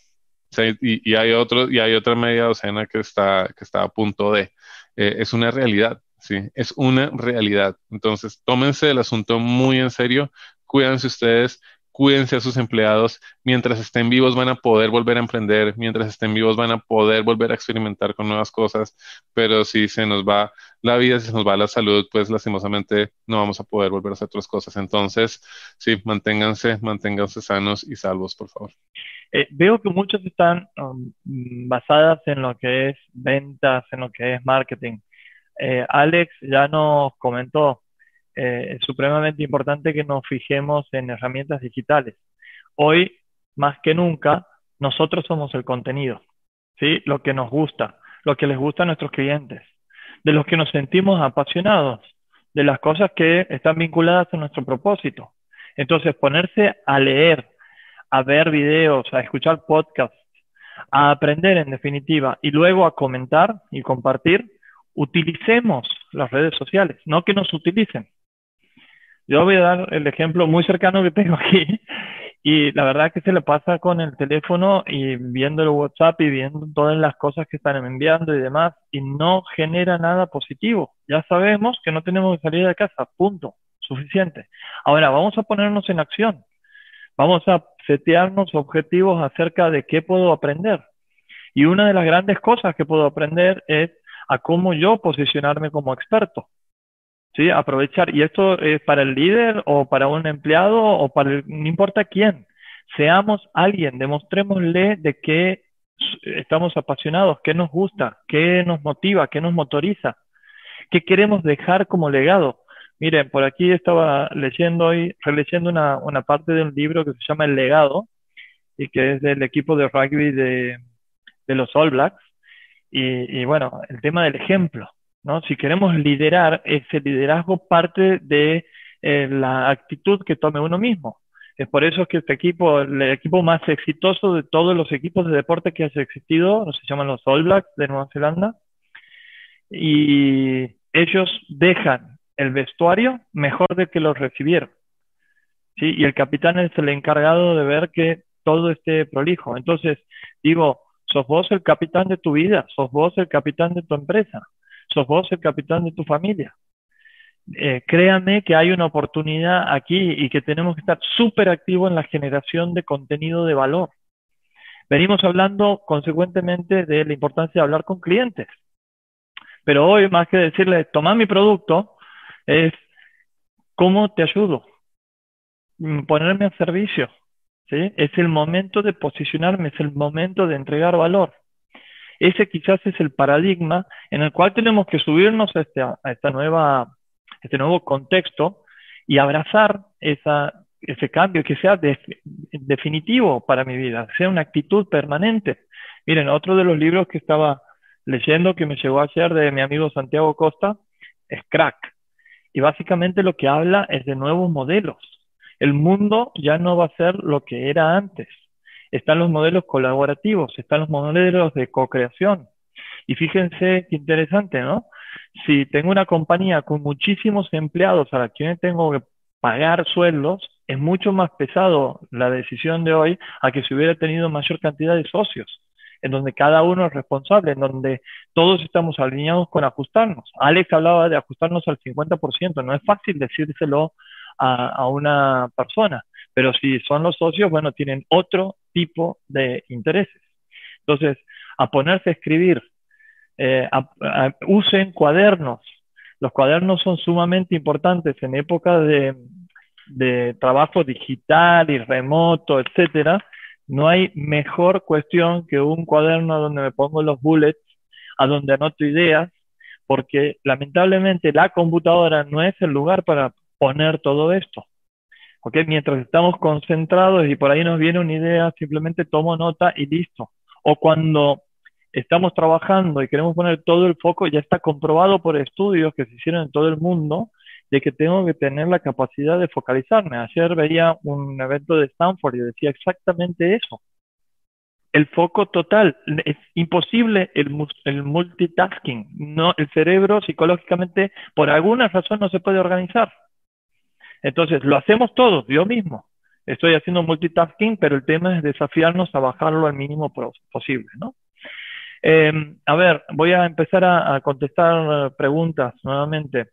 y, hay otro, y hay otra media docena que está, que está a punto de. Eh, es una realidad, ¿sí? Es una realidad. Entonces, tómense el asunto muy en serio, cuídense ustedes, cuídense a sus empleados, mientras estén vivos van a poder volver a emprender, mientras estén vivos van a poder volver a experimentar con nuevas cosas, pero si se nos va la vida, si se nos va la salud, pues lastimosamente no vamos a poder volver a hacer otras cosas. Entonces, sí, manténganse, manténganse sanos y salvos, por favor. Eh, veo que muchos están um, basadas en lo que es ventas, en lo que es marketing. Eh, Alex ya nos comentó eh, es supremamente importante que nos fijemos en herramientas digitales. Hoy, más que nunca, nosotros somos el contenido, ¿sí? Lo que nos gusta, lo que les gusta a nuestros clientes, de los que nos sentimos apasionados, de las cosas que están vinculadas a nuestro propósito. Entonces, ponerse a leer, a ver videos, a escuchar podcasts, a aprender en definitiva y luego a comentar y compartir, utilicemos las redes sociales, no que nos utilicen. Yo voy a dar el ejemplo muy cercano que tengo aquí. Y la verdad que se le pasa con el teléfono y viendo el WhatsApp y viendo todas las cosas que están enviando y demás, y no genera nada positivo. Ya sabemos que no tenemos que salir de casa, punto, suficiente. Ahora, vamos a ponernos en acción. Vamos a setearnos objetivos acerca de qué puedo aprender. Y una de las grandes cosas que puedo aprender es a cómo yo posicionarme como experto. ¿Sí? Aprovechar, y esto es para el líder o para un empleado o para no importa quién. Seamos alguien, demostrémosle de qué estamos apasionados, qué nos gusta, qué nos motiva, qué nos motoriza, qué queremos dejar como legado. Miren, por aquí estaba leyendo hoy, releyendo una, una parte de un libro que se llama El legado y que es del equipo de rugby de, de los All Blacks. Y bueno, el tema del ejemplo. Si queremos liderar, ese liderazgo parte de eh, la actitud que tome uno mismo. Es por eso que este equipo, el equipo más exitoso de todos los equipos de deporte que haya existido, se llaman los All Blacks de Nueva Zelanda, y ellos dejan el vestuario mejor de que lo recibieron. ¿sí? Y el capitán es el encargado de ver que todo esté prolijo. Entonces, digo, sos vos el capitán de tu vida, sos vos el capitán de tu empresa sos vos el capitán de tu familia. Eh, créanme que hay una oportunidad aquí y que tenemos que estar súper activos en la generación de contenido de valor. Venimos hablando consecuentemente de la importancia de hablar con clientes. Pero hoy, más que decirle, toma mi producto, es cómo te ayudo, mm, ponerme a servicio. ¿sí? Es el momento de posicionarme, es el momento de entregar valor. Ese quizás es el paradigma en el cual tenemos que subirnos a, este, a esta nueva, este nuevo contexto y abrazar ese cambio que sea definitivo para mi vida, sea una actitud permanente. Miren, otro de los libros que estaba leyendo que me llegó ayer de mi amigo Santiago Costa es Crack. Y básicamente lo que habla es de nuevos modelos. El mundo ya no va a ser lo que era antes están los modelos colaborativos, están los modelos de co-creación. Y fíjense qué interesante, ¿no? Si tengo una compañía con muchísimos empleados a la que tengo que pagar sueldos, es mucho más pesado la decisión de hoy a que si hubiera tenido mayor cantidad de socios, en donde cada uno es responsable, en donde todos estamos alineados con ajustarnos. Alex hablaba de ajustarnos al 50%, no es fácil decírselo a, a una persona, pero si son los socios, bueno, tienen otro tipo de intereses. Entonces, a ponerse a escribir, eh, usen cuadernos. Los cuadernos son sumamente importantes en época de, de trabajo digital y remoto, etcétera. No hay mejor cuestión que un cuaderno donde me pongo los bullets, a donde anoto ideas, porque lamentablemente la computadora no es el lugar para poner todo esto. Mientras estamos concentrados y por ahí nos viene una idea, simplemente tomo nota y listo. O cuando estamos trabajando y queremos poner todo el foco, ya está comprobado por estudios que se hicieron en todo el mundo de que tengo que tener la capacidad de focalizarme. Ayer veía un evento de Stanford y decía exactamente eso. El foco total. Es imposible el, el multitasking. No, el cerebro psicológicamente, por alguna razón, no se puede organizar. Entonces, lo hacemos todos, yo mismo. Estoy haciendo multitasking, pero el tema es desafiarnos a bajarlo al mínimo posible, ¿no? Em, a ver, voy a empezar a, contestar preguntas nuevamente.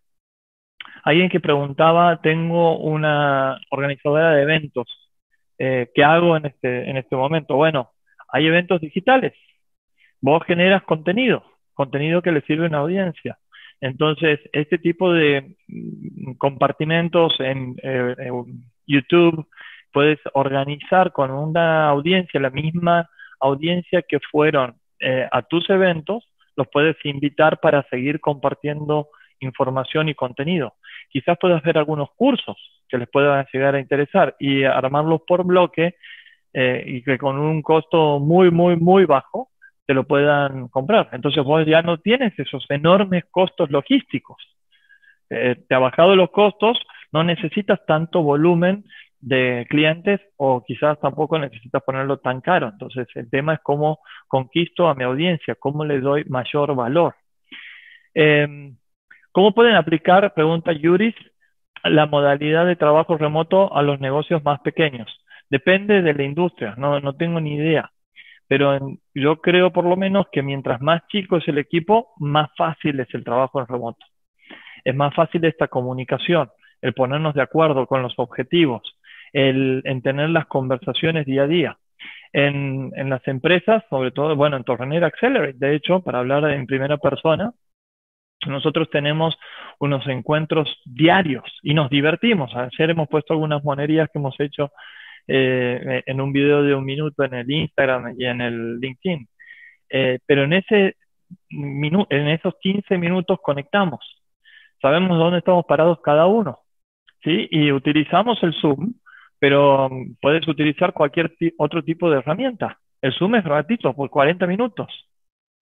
Alguien que preguntaba, tengo una organizadora de eventos eh, ¿qué hago en este, en este momento? Bueno, hay eventos digitales. Vos generas contenido, contenido que le sirve a una audiencia. Entonces, este tipo de mm, compartimentos en, eh, YouTube puedes organizar con una audiencia, la misma audiencia que fueron eh, a tus eventos, los puedes invitar para seguir compartiendo información y contenido. Quizás puedas ver algunos cursos que les puedan llegar a interesar y armarlos por bloque eh, y que con un costo muy, muy, muy bajo te lo puedan comprar. Entonces vos ya no tienes esos enormes costos logísticos. Eh, te ha bajado los costos, no necesitas tanto volumen de clientes o quizás tampoco necesitas ponerlo tan caro. Entonces el tema es cómo conquisto a mi audiencia, cómo le doy mayor valor. Em, ¿Cómo pueden aplicar, pregunta Yuris, la modalidad de trabajo remoto a los negocios más pequeños? Depende de la industria, no, no tengo ni idea. Pero yo creo por lo menos que mientras más chico es el equipo, más fácil es el trabajo en remoto. Es más fácil esta comunicación, el ponernos de acuerdo con los objetivos, el en tener las conversaciones día a día. En, en las empresas, sobre todo, bueno, en Torrenera Accelerate, de hecho, para hablar en primera persona, nosotros tenemos unos encuentros diarios y nos divertimos. Ayer hemos puesto algunas monerías que hemos hecho eh, en un video de un minuto en el Instagram y en el LinkedIn. Eh, pero en, ese en esos 15 minutos conectamos. Sabemos dónde estamos parados cada uno. ¿sí? Y utilizamos el Zoom, pero um, puedes utilizar cualquier otro tipo de herramienta. El Zoom es gratuito por 40 minutos.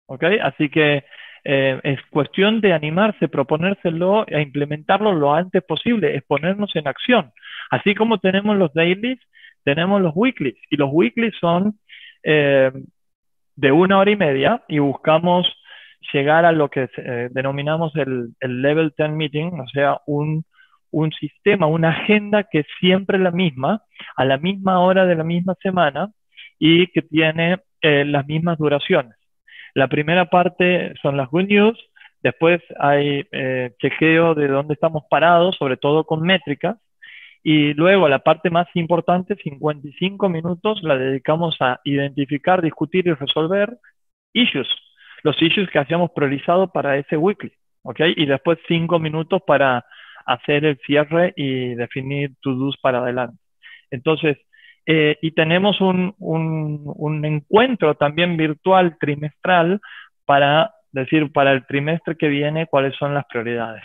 ¿Ok? Así que eh, es cuestión de animarse, proponérselo e implementarlo lo antes posible, es ponernos en acción. Así como tenemos los dailies, tenemos los weeklies y los weeklies son eh, de una hora y media y buscamos llegar a lo que eh, denominamos el, Level 10 Meeting, o sea, un, un sistema, una agenda que es siempre la misma, a la misma hora de la misma semana y que tiene eh, las mismas duraciones. La primera parte son las good news, después hay chequeo de dónde estamos parados, sobre todo con métricas, y luego la parte más importante, 55 minutos, la dedicamos a identificar, discutir y resolver issues, los issues que hacíamos priorizados para ese weekly. Y después 5 minutos para hacer el cierre y definir to-dos para adelante. Entonces, eh, y tenemos un encuentro también virtual trimestral para decir para el trimestre que viene cuáles son las prioridades.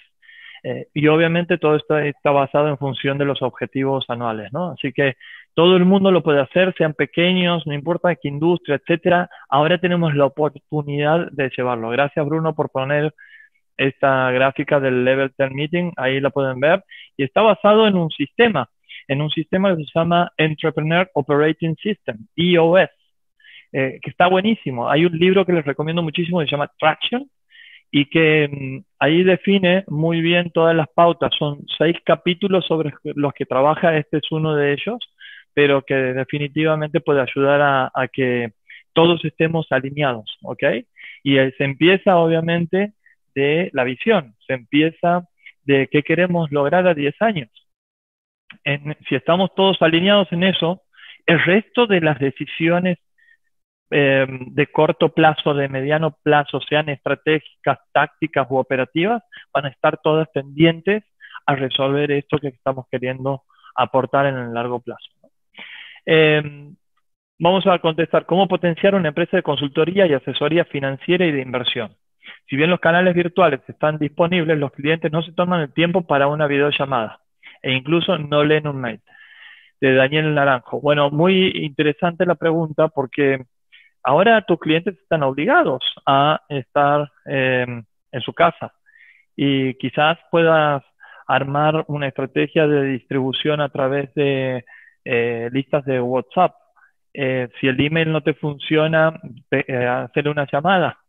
Eh, y obviamente todo esto está basado en función de los objetivos anuales, ¿no? Así que todo el mundo lo puede hacer, sean pequeños, no importa qué industria, etcétera. Ahora tenemos la oportunidad de llevarlo. Gracias, Bruno, por poner esta gráfica del Level 10 Meeting, ahí la pueden ver. Y está basado en un sistema, en un sistema que se llama Entrepreneur Operating System, EOS, eh, que está buenísimo. Hay un libro que les recomiendo muchísimo que se llama Traction, y que mm, ahí define muy bien todas las pautas. Son seis capítulos sobre los que trabaja, este es uno de ellos, pero que definitivamente puede ayudar a, que todos estemos alineados, ¿ok? Y se empieza obviamente de la visión, se empieza de qué queremos lograr a 10 años. si estamos todos alineados en eso, el resto de las decisiones eh, de corto plazo, de mediano plazo, sean estratégicas, tácticas u operativas, van a estar todas pendientes a resolver esto que estamos queriendo aportar en el largo plazo. Eh, vamos a contestar, ¿cómo potenciar una empresa de consultoría y asesoría financiera y de inversión? Si bien los canales virtuales están disponibles, los clientes no se toman el tiempo para una videollamada e incluso no leen un mail. De Daniel Naranjo. Bueno, muy interesante la pregunta porque Ahora tus clientes están obligados a estar em, en su casa y quizás puedas armar una estrategia de distribución a través de eh, listas de WhatsApp. Eh, si el email no te funciona, eh, hacer una llamada.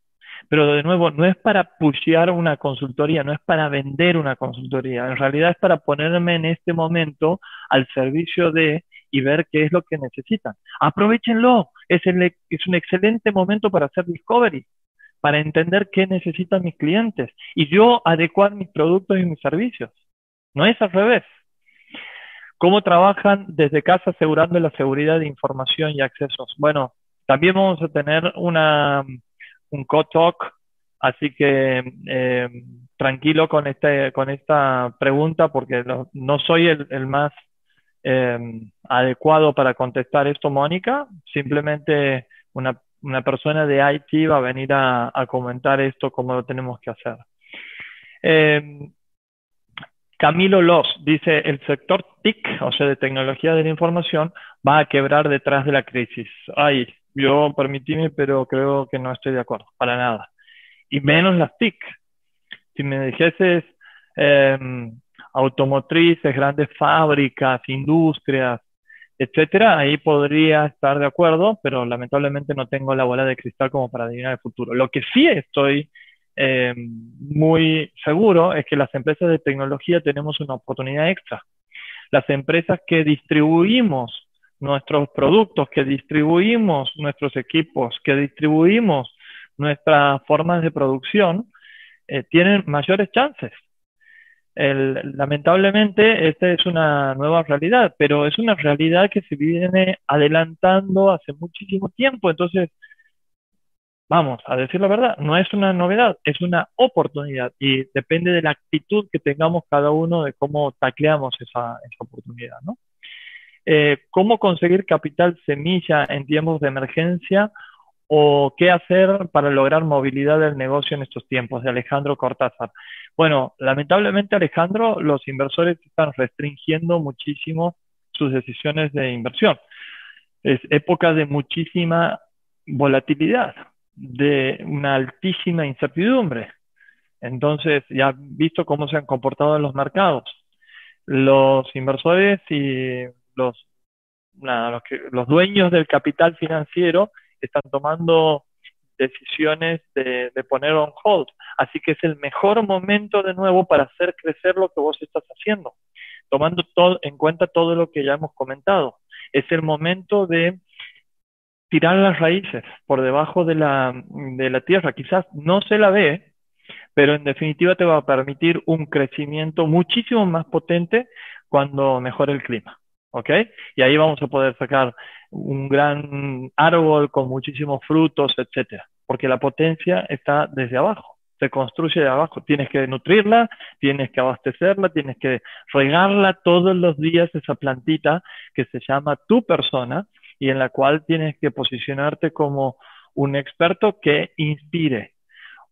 Pero de nuevo, no es para pushear una consultoría, no es para vender una consultoría. En realidad es para ponerme en este momento al servicio de y ver qué es lo que necesitan. Aprovechenlo, es, es un excelente momento para hacer discovery, para entender qué necesitan mis clientes y yo adecuar mis productos y mis servicios. No es al revés. ¿Cómo trabajan desde casa asegurando la seguridad de información y accesos? Bueno, también vamos a tener una, un co-talk, así que eh, tranquilo con, este, con esta pregunta porque no, soy el, más eh, adecuado para contestar esto, Mónica. Simplemente una, persona de IT va a venir a, comentar esto, cómo lo tenemos que hacer. Eh, Camilo Loss dice, el sector TIC, o sea, de tecnología de la información, va a quebrar detrás de la crisis. Ay, yo permitíme, pero creo que no estoy de acuerdo, para nada. Y menos las TIC. Si me dijeses em, automotrices, grandes fábricas, industrias, etcétera, ahí podría estar de acuerdo, pero lamentablemente no tengo la bola de cristal como para adivinar el futuro. Lo que sí estoy eh, muy seguro es que las empresas de tecnología tenemos una oportunidad extra. Las empresas que distribuimos nuestros productos, que distribuimos nuestros equipos, que distribuimos nuestras formas de producción, eh, tienen mayores chances. Lamentablemente, esta es una nueva realidad, pero es una realidad que se viene adelantando hace muchísimo tiempo. Entonces, vamos, a decir la verdad, no es una novedad, es una oportunidad y depende de la actitud que tengamos cada uno de cómo tacleamos esa, oportunidad, ¿no? Eh, ¿Cómo conseguir capital semilla en tiempos de emergencia o qué hacer para lograr movilidad del negocio en estos tiempos? De Alejandro Cortázar. Bueno, lamentablemente Alejandro, los inversores están restringiendo muchísimo sus decisiones de inversión. Es época de muchísima volatilidad de una altísima incertidumbre. Entonces, ya visto cómo se han comportado en los mercados. Los inversores y los, los, dueños del capital financiero están tomando decisiones de, poner on hold. Así que es el mejor momento de nuevo para hacer crecer lo que vos estás haciendo, tomando todo, en cuenta todo lo que ya hemos comentado. Es el momento de tirar las raíces por debajo de la, de la tierra. Quizás no se la ve, pero en definitiva te va a permitir un crecimiento muchísimo más potente cuando mejore el clima. ¿Ok? Y ahí vamos a poder sacar un gran árbol con muchísimos frutos, etcétera. Porque la potencia está desde abajo, se construye de abajo. Tienes que nutrirla, tienes que abastecerla, tienes que regarla todos los días, esa plantita que se llama tu persona, y en la cual tienes que posicionarte como un experto que inspire,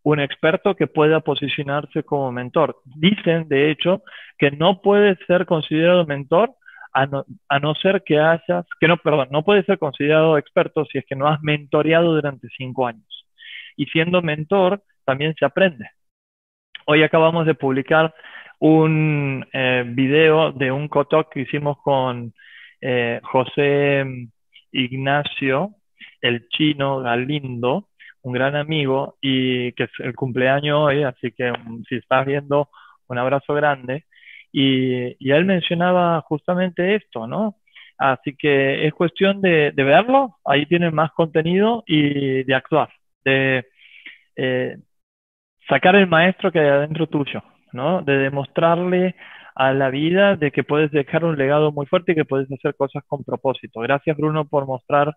un experto que pueda posicionarse como mentor. Dicen, de hecho, que no puedes ser considerado mentor a no, a no, ser que hayas, que no, perdón, no puedes ser considerado experto si es que no has mentoreado durante cinco años. Y siendo mentor, también se aprende. Hoy acabamos de publicar un eh, video de un cotalk que hicimos con eh, José Ignacio, el chino Galindo, un gran amigo y que es el cumpleaños hoy, así que um, si estás viendo, un abrazo grande. Y, él mencionaba justamente esto, ¿no? Así que es cuestión de, verlo, ahí tienen más contenido y de actuar, de eh, sacar el maestro que hay adentro tuyo, ¿no? De demostrarle a la vida de que puedes dejar un legado muy fuerte y que puedes hacer cosas con propósito. Gracias Bruno por mostrar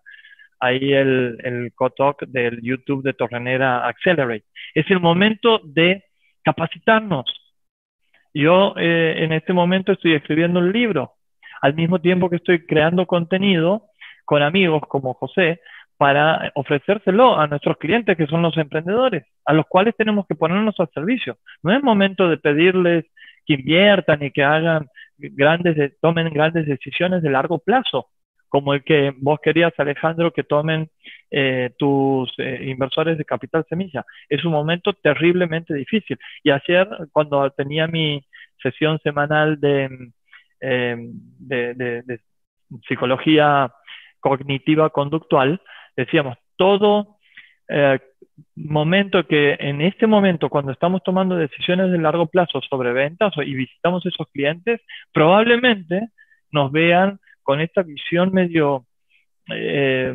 ahí el, el cotalk del YouTube de Torrenera Accelerate. Es el momento de capacitarnos. Yo eh, en este momento estoy escribiendo un libro, al mismo tiempo que estoy creando contenido con amigos como José para ofrecérselo a nuestros clientes que son los emprendedores, a los cuales tenemos que ponernos al servicio. No es momento de pedirles que inviertan y que hagan grandes, tomen grandes decisiones de largo plazo, como el que vos querías, Alejandro, que tomen eh, tus eh, inversores de capital semilla. Es un momento terriblemente difícil. Y ayer, cuando tenía mi sesión semanal de, em, de psicología cognitiva conductual, decíamos, todo eh, momento que en este momento, cuando estamos tomando decisiones de largo plazo sobre ventas y visitamos esos clientes, probablemente nos vean con esta visión medio eh,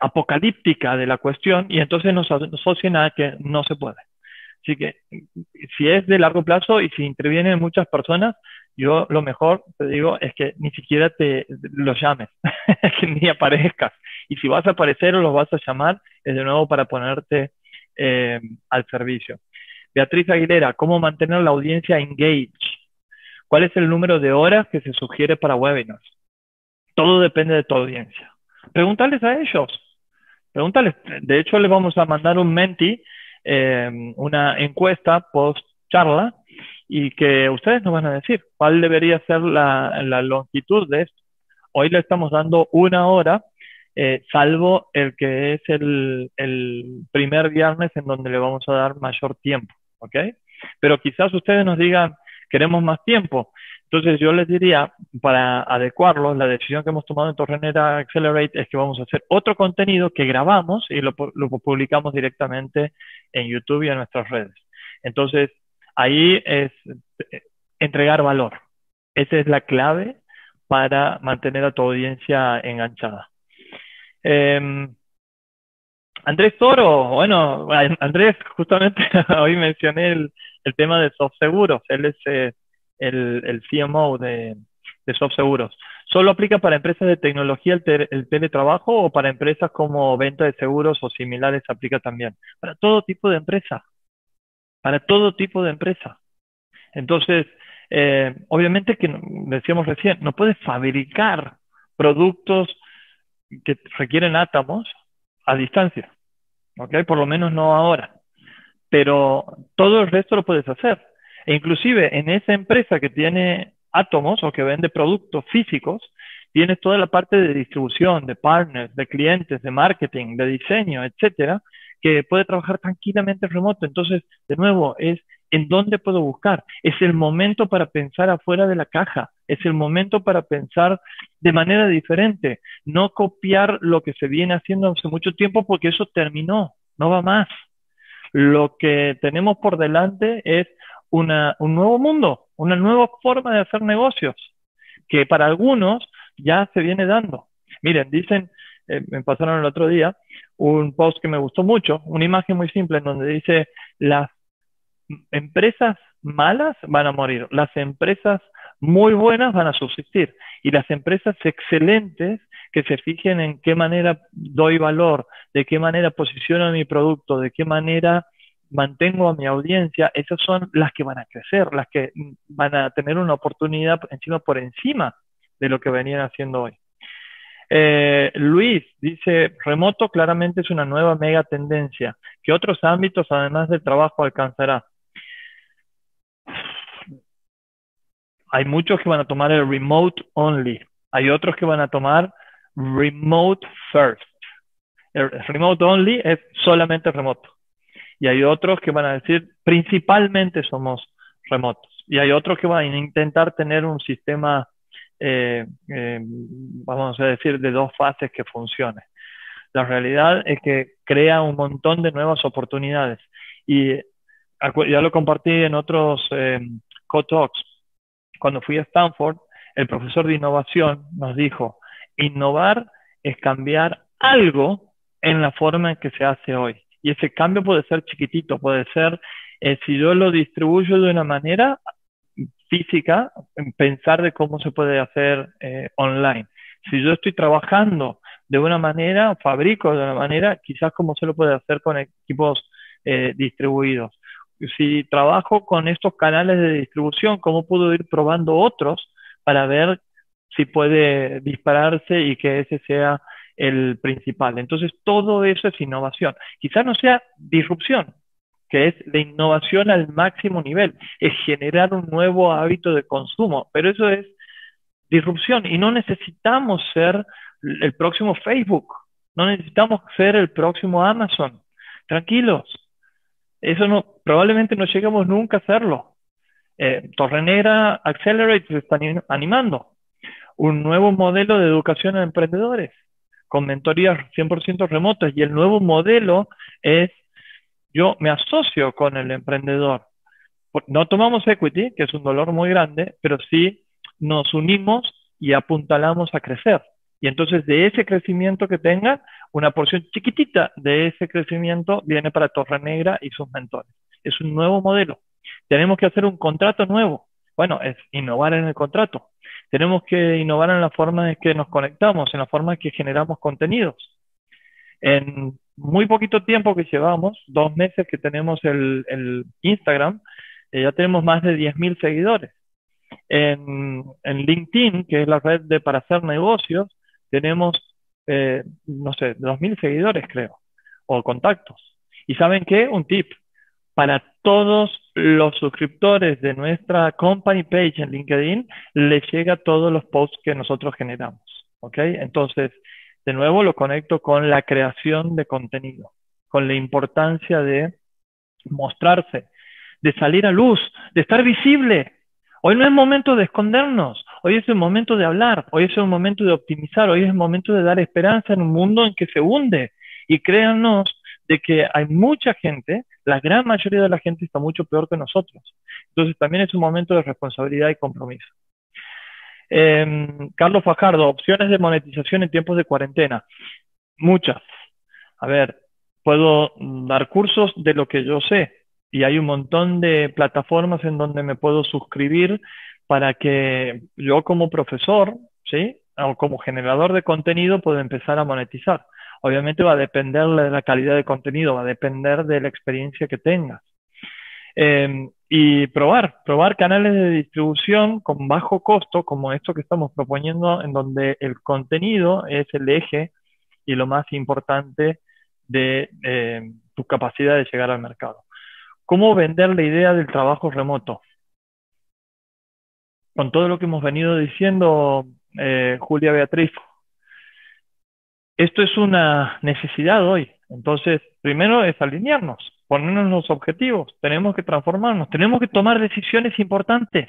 apocalíptica de la cuestión y entonces nos asocian a que no se puede. Así que si es de largo plazo y si intervienen muchas personas, yo lo mejor, te digo, es que ni siquiera te los llames, que ni aparezcas. Y si vas a aparecer o los vas a llamar, es de nuevo para ponerte eh, al servicio. Beatriz Aguilera, ¿cómo mantener la audiencia engaged? ¿Cuál es el número de horas que se sugiere para webinars? Todo depende de tu audiencia. Pregúntales a ellos. Pregúntales. De hecho, les vamos a mandar un menti, eh, una encuesta post charla y que ustedes nos van a decir cuál debería ser la, longitud de esto. Hoy le estamos dando una hora, eh, salvo el que es el, primer viernes en donde le vamos a dar mayor tiempo, ¿ok? Pero quizás ustedes nos digan, queremos más tiempo. Entonces yo les diría, para adecuarlo, la decisión que hemos tomado en Torrenera Accelerate es que vamos a hacer otro contenido que grabamos y lo, publicamos directamente en YouTube y en nuestras redes. Entonces, Ahí es eh, entregar valor. Esa es la clave para mantener a tu audiencia enganchada. Em, Andrés Toro, bueno, Andrés, justamente hoy mencioné el, tema de soft seguros. Él es eh, el, el, CMO de, de soft seguros. ¿Solo aplica para empresas de tecnología el, el, teletrabajo o para empresas como venta de seguros o similares aplica también? Para todo tipo de empresas para todo tipo de empresa. Entonces, eh, obviamente que decíamos recién, no puedes fabricar productos que requieren átomos a distancia, ¿ok? Por lo menos no ahora. Pero todo el resto lo puedes hacer. E inclusive en esa empresa que tiene átomos o que vende productos físicos, tienes toda la parte de distribución, de partners, de clientes, de marketing, de diseño, etcétera, que puede trabajar tranquilamente remoto. Entonces, de nuevo, es en dónde puedo buscar. Es el momento para pensar afuera de la caja. Es el momento para pensar de manera diferente. No copiar lo que se viene haciendo hace mucho tiempo porque eso terminó. No va más. Lo que tenemos por delante es una, un nuevo mundo, una nueva forma de hacer negocios, que para algunos ya se viene dando. Miren, dicen, eh, me pasaron el otro día, un post que me gustó mucho, una imagen muy simple en donde dice, las empresas malas van a morir, las empresas muy buenas van a subsistir y las empresas excelentes que se fijen en qué manera doy valor, de qué manera posiciono mi producto, de qué manera mantengo a mi audiencia, esas son las que van a crecer, las que van a tener una oportunidad encima por encima de lo que venían haciendo hoy. Eh, Luis dice, remoto claramente es una nueva mega tendencia. ¿Qué otros ámbitos, además del trabajo, alcanzará? Hay muchos que van a tomar el remote only. Hay otros que van a tomar remote first. El remote only es solamente remoto. Y hay otros que van a decir, principalmente somos remotos. Y hay otros que van a intentar tener un sistema eh, eh, vamos a decir, de dos fases que funcione. La realidad es que crea un montón de nuevas oportunidades. Y ya lo compartí en otros eh, co-talks. Cuando fui a Stanford, el profesor de innovación nos dijo, innovar es cambiar algo en la forma en que se hace hoy. Y ese cambio puede ser chiquitito, puede ser, eh, si yo lo distribuyo de una manera, física, pensar de cómo se puede hacer eh, online. Si yo estoy trabajando de una manera, fabrico de una manera, quizás cómo se lo puede hacer con equipos eh, distribuidos. Si trabajo con estos canales de distribución, ¿cómo puedo ir probando otros para ver si puede dispararse y que ese sea el principal? Entonces, todo eso es innovación. Quizás no sea disrupción, que es la innovación al máximo nivel, es generar un nuevo hábito de consumo, pero eso es disrupción y no necesitamos ser el próximo Facebook, no necesitamos ser el próximo Amazon. Tranquilos, eso no, probablemente no llegamos nunca a hacerlo. Eh, Torrenera Accelerate se está animando un nuevo modelo de educación a emprendedores con mentorías 100% remotas y el nuevo modelo es yo me asocio con el emprendedor. No tomamos equity, que es un dolor muy grande, pero sí nos unimos y apuntalamos a crecer. Y entonces de ese crecimiento que tenga, una porción chiquitita de ese crecimiento viene para Torre Negra y sus mentores. Es un nuevo modelo. Tenemos que hacer un contrato nuevo. Bueno, es innovar en el contrato. Tenemos que innovar en la forma en que nos conectamos, en la forma en que generamos contenidos. En muy poquito tiempo que llevamos, dos meses que tenemos el, Instagram, eh, ya tenemos más de 10.000 seguidores. En, LinkedIn, que es la red de para hacer negocios, tenemos, eh, no sé, 2.000 seguidores creo, o contactos. ¿Y saben qué? Un tip. Para todos los suscriptores de nuestra company page en LinkedIn, les llega todos los posts que nosotros generamos. ¿Ok? Entonces, de nuevo lo conecto con la creación de contenido, con la importancia de mostrarse, de salir a luz, de estar visible. Hoy no es momento de escondernos, hoy es el momento de hablar, hoy es el momento de optimizar, hoy es el momento de dar esperanza en un mundo en que se hunde. Y créanos de que hay mucha gente, la gran mayoría de la gente está mucho peor que nosotros. Entonces también es un momento de responsabilidad y compromiso. Em, Carlos Fajardo, opciones de monetización en tiempos de cuarentena. Muchas. A ver, puedo dar cursos de lo que yo sé y hay un montón de plataformas en donde me puedo suscribir para que yo como profesor, ¿sí? O como generador de contenido pueda empezar a monetizar. Obviamente va a depender de la calidad de contenido, va a depender de la experiencia que tengas. Em, y probar, probar canales de distribución con bajo costo, como esto que estamos proponiendo, en donde el contenido es el eje y lo más importante de em, tu capacidad de llegar al mercado. ¿Cómo vender la idea del trabajo remoto? Con todo lo que hemos venido diciendo, eh, Julia Beatriz, esto es una necesidad hoy. Entonces, primero es alinearnos, ponernos los objetivos, tenemos que transformarnos, tenemos que tomar decisiones importantes.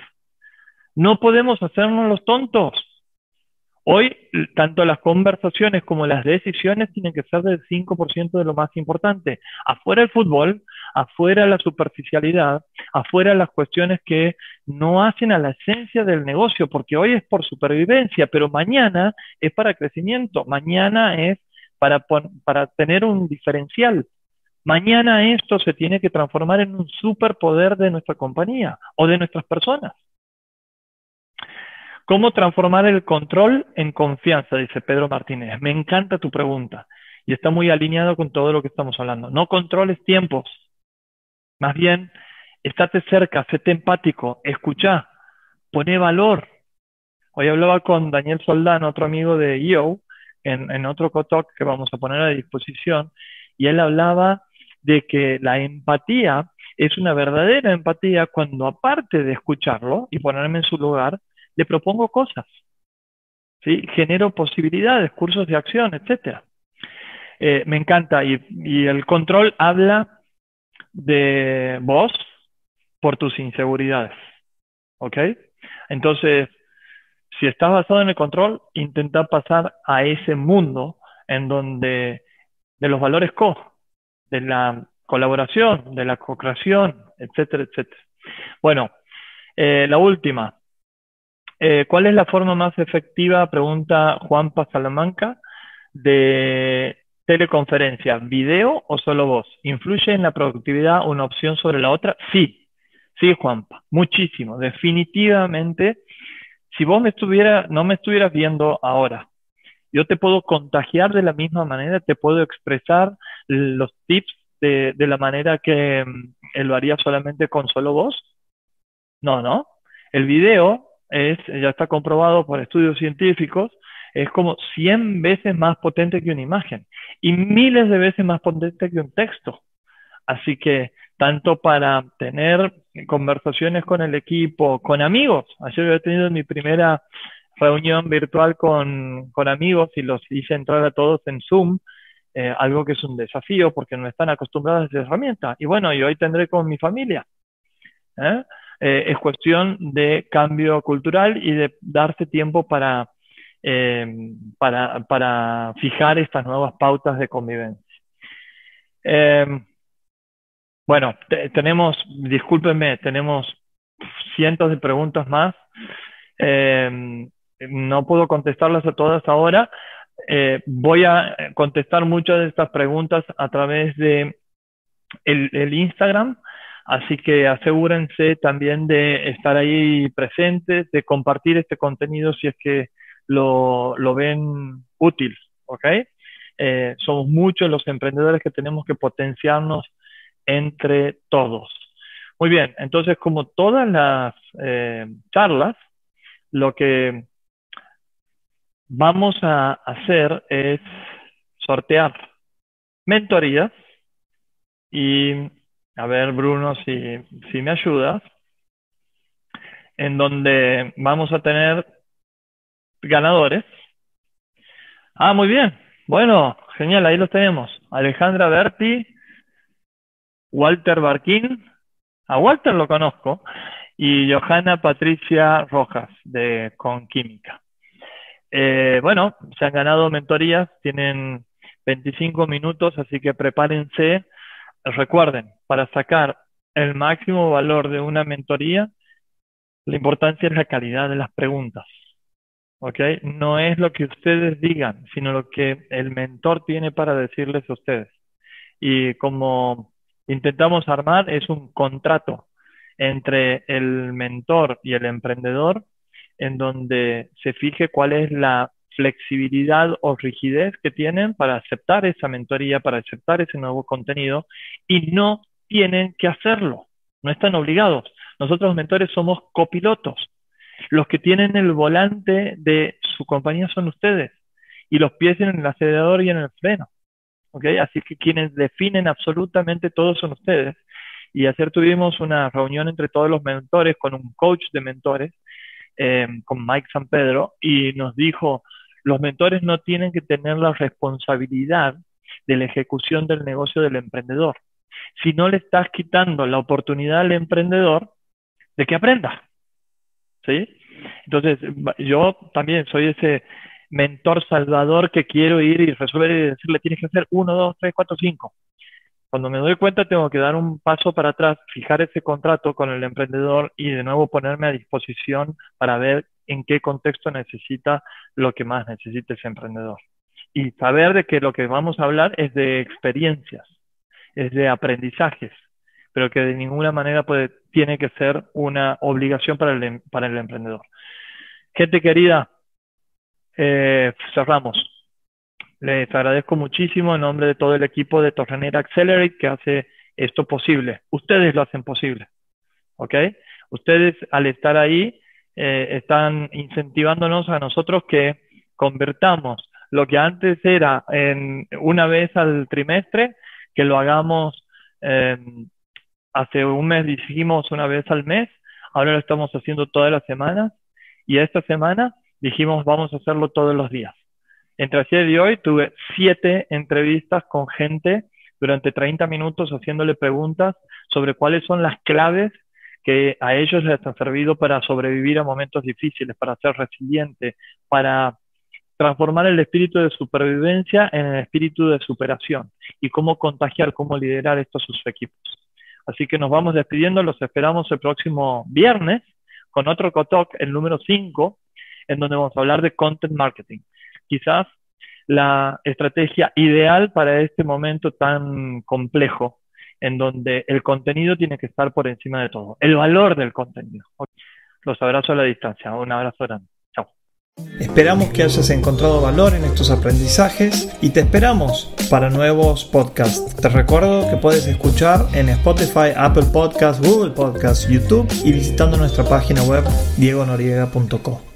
No podemos hacernos los tontos. Hoy, tanto las conversaciones como las decisiones tienen que ser del 5% de lo más importante. Afuera el fútbol, afuera la superficialidad, afuera las cuestiones que no hacen a la esencia del negocio, porque hoy es por supervivencia, pero mañana es para crecimiento, mañana es para, para tener un diferencial. Mañana esto se tiene que transformar en un superpoder de nuestra compañía o de nuestras personas. ¿Cómo transformar el control en confianza? Dice Pedro Martínez. Me encanta tu pregunta y está muy alineado con todo lo que estamos hablando. No controles tiempos. Más bien, estate cerca, séte empático, escucha, pone valor. Hoy hablaba con Daniel Soldán, otro amigo de IO, en, en otro cotalk que vamos a poner a disposición, y él hablaba de que la empatía es una verdadera empatía cuando aparte de escucharlo y ponerme en su lugar, le propongo cosas. ¿sí? Genero posibilidades, cursos de acción, etc. Eh, me encanta. Y, el control habla de vos por tus inseguridades. ¿Ok? Entonces, si estás basado en el control, intenta pasar a ese mundo en donde de los valores co, de la colaboración, de la co-creación, etcétera, etcétera. Bueno, eh, la última, eh, ¿Cuál es la forma más efectiva, pregunta Juanpa Salamanca, de teleconferencia? ¿Video o solo voz? ¿Influye en la productividad una opción sobre la otra? Sí, sí, Juanpa, muchísimo, definitivamente. Si vos me estuviera, no me estuvieras viendo ahora, yo te puedo contagiar de la misma manera, te puedo expresar los tips de, la manera que mm, lo haría solamente con solo voz. No, no. El video es, ya está comprobado por estudios científicos, es como 100 veces más potente que una imagen y miles de veces más potente que un texto. Así que tanto para tener conversaciones con el equipo, con amigos, ayer he tenido mi primera reunión virtual con, con amigos y los hice entrar a todos en Zoom, eh, algo que es un desafío porque no están acostumbrados a esa herramienta. Y bueno, y hoy tendré con mi familia. ¿eh? Eh, es cuestión de cambio cultural y de darse tiempo para, eh, para, para, fijar estas nuevas pautas de convivencia. Eh, bueno, tenemos, discúlpenme, tenemos cientos de preguntas más. no puedo contestarlas a todas ahora. voy a contestar muchas de estas preguntas a través de el Instagram Así que asegúrense también de estar ahí presentes, de compartir este contenido si es que lo, lo ven útil, ¿ok? Eh, somos muchos los emprendedores que tenemos que potenciarnos entre todos. Muy bien, entonces como todas las eh, charlas, lo que vamos a hacer es sortear mentorías y a ver Bruno si, me ayudas, en donde vamos a tener ganadores. Ah, muy bien. Bueno, genial, ahí los tenemos. Alejandra Berti, Walter Barquín, a Walter lo conozco, y Johanna Patricia Rojas de Con Química. Eh, bueno, se han ganado mentorías, tienen 25 minutos, así que prepárense. Recuerden, para sacar el máximo valor de una mentoría, la importancia es la calidad de las preguntas. ¿Ok? No es lo que ustedes digan, sino lo que el mentor tiene para decirles a ustedes. Y como intentamos armar, es un contrato entre el mentor y el emprendedor en donde se fije cuál es la flexibilidad o rigidez que tienen para aceptar esa mentoría, para aceptar ese nuevo contenido y no tienen que hacerlo, no están obligados. Nosotros los mentores somos copilotos. Los que tienen el volante de su compañía son ustedes y los pies en el acelerador y en el freno. ¿okay? Así que quienes definen absolutamente todo son ustedes. Y ayer tuvimos una reunión entre todos los mentores con un coach de mentores, eh, con Mike San Pedro, y nos dijo, los mentores no tienen que tener la responsabilidad de la ejecución del negocio del emprendedor. Si no le estás quitando la oportunidad al emprendedor de que aprenda. ¿Sí? Entonces, yo también soy ese mentor salvador que quiero ir y resolver y decirle, tienes que hacer uno, dos, tres, cuatro, cinco. Cuando me doy cuenta, tengo que dar un paso para atrás, fijar ese contrato con el emprendedor y de nuevo ponerme a disposición para ver en qué contexto necesita lo que más necesita ese emprendedor. Y saber de que lo que vamos a hablar es de experiencias, es de aprendizajes, pero que de ninguna manera puede, tiene que ser una obligación para el, para el emprendedor. Gente querida, eh, cerramos. Les agradezco muchísimo en nombre de todo el equipo de Torrenera Accelerate que hace esto posible. Ustedes lo hacen posible. ¿Ok? Ustedes al estar ahí eh, están incentivándonos a nosotros que convertamos lo que antes era en una vez al trimestre, que lo hagamos, eh, hace un mes dijimos una vez al mes, ahora lo estamos haciendo todas las semanas y esta semana dijimos vamos a hacerlo todos los días. Entre ayer y hoy tuve siete entrevistas con gente durante 30 minutos haciéndole preguntas sobre cuáles son las claves que a ellos les ha servido para sobrevivir a momentos difíciles, para ser resiliente, para transformar el espíritu de supervivencia en el espíritu de superación y cómo contagiar, cómo liderar estos sus equipos. Así que nos vamos despidiendo, los esperamos el próximo viernes con otro COTOC, el número 5, en donde vamos a hablar de content marketing. Quizás la estrategia ideal para este momento tan complejo en donde el contenido tiene que estar por encima de todo, el valor del contenido. Los abrazo a la distancia, un abrazo grande. Chao. Esperamos que hayas encontrado valor en estos aprendizajes y te esperamos para nuevos podcasts. Te recuerdo que puedes escuchar en Spotify, Apple Podcasts, Google Podcasts, YouTube y visitando nuestra página web diegonoriega.com.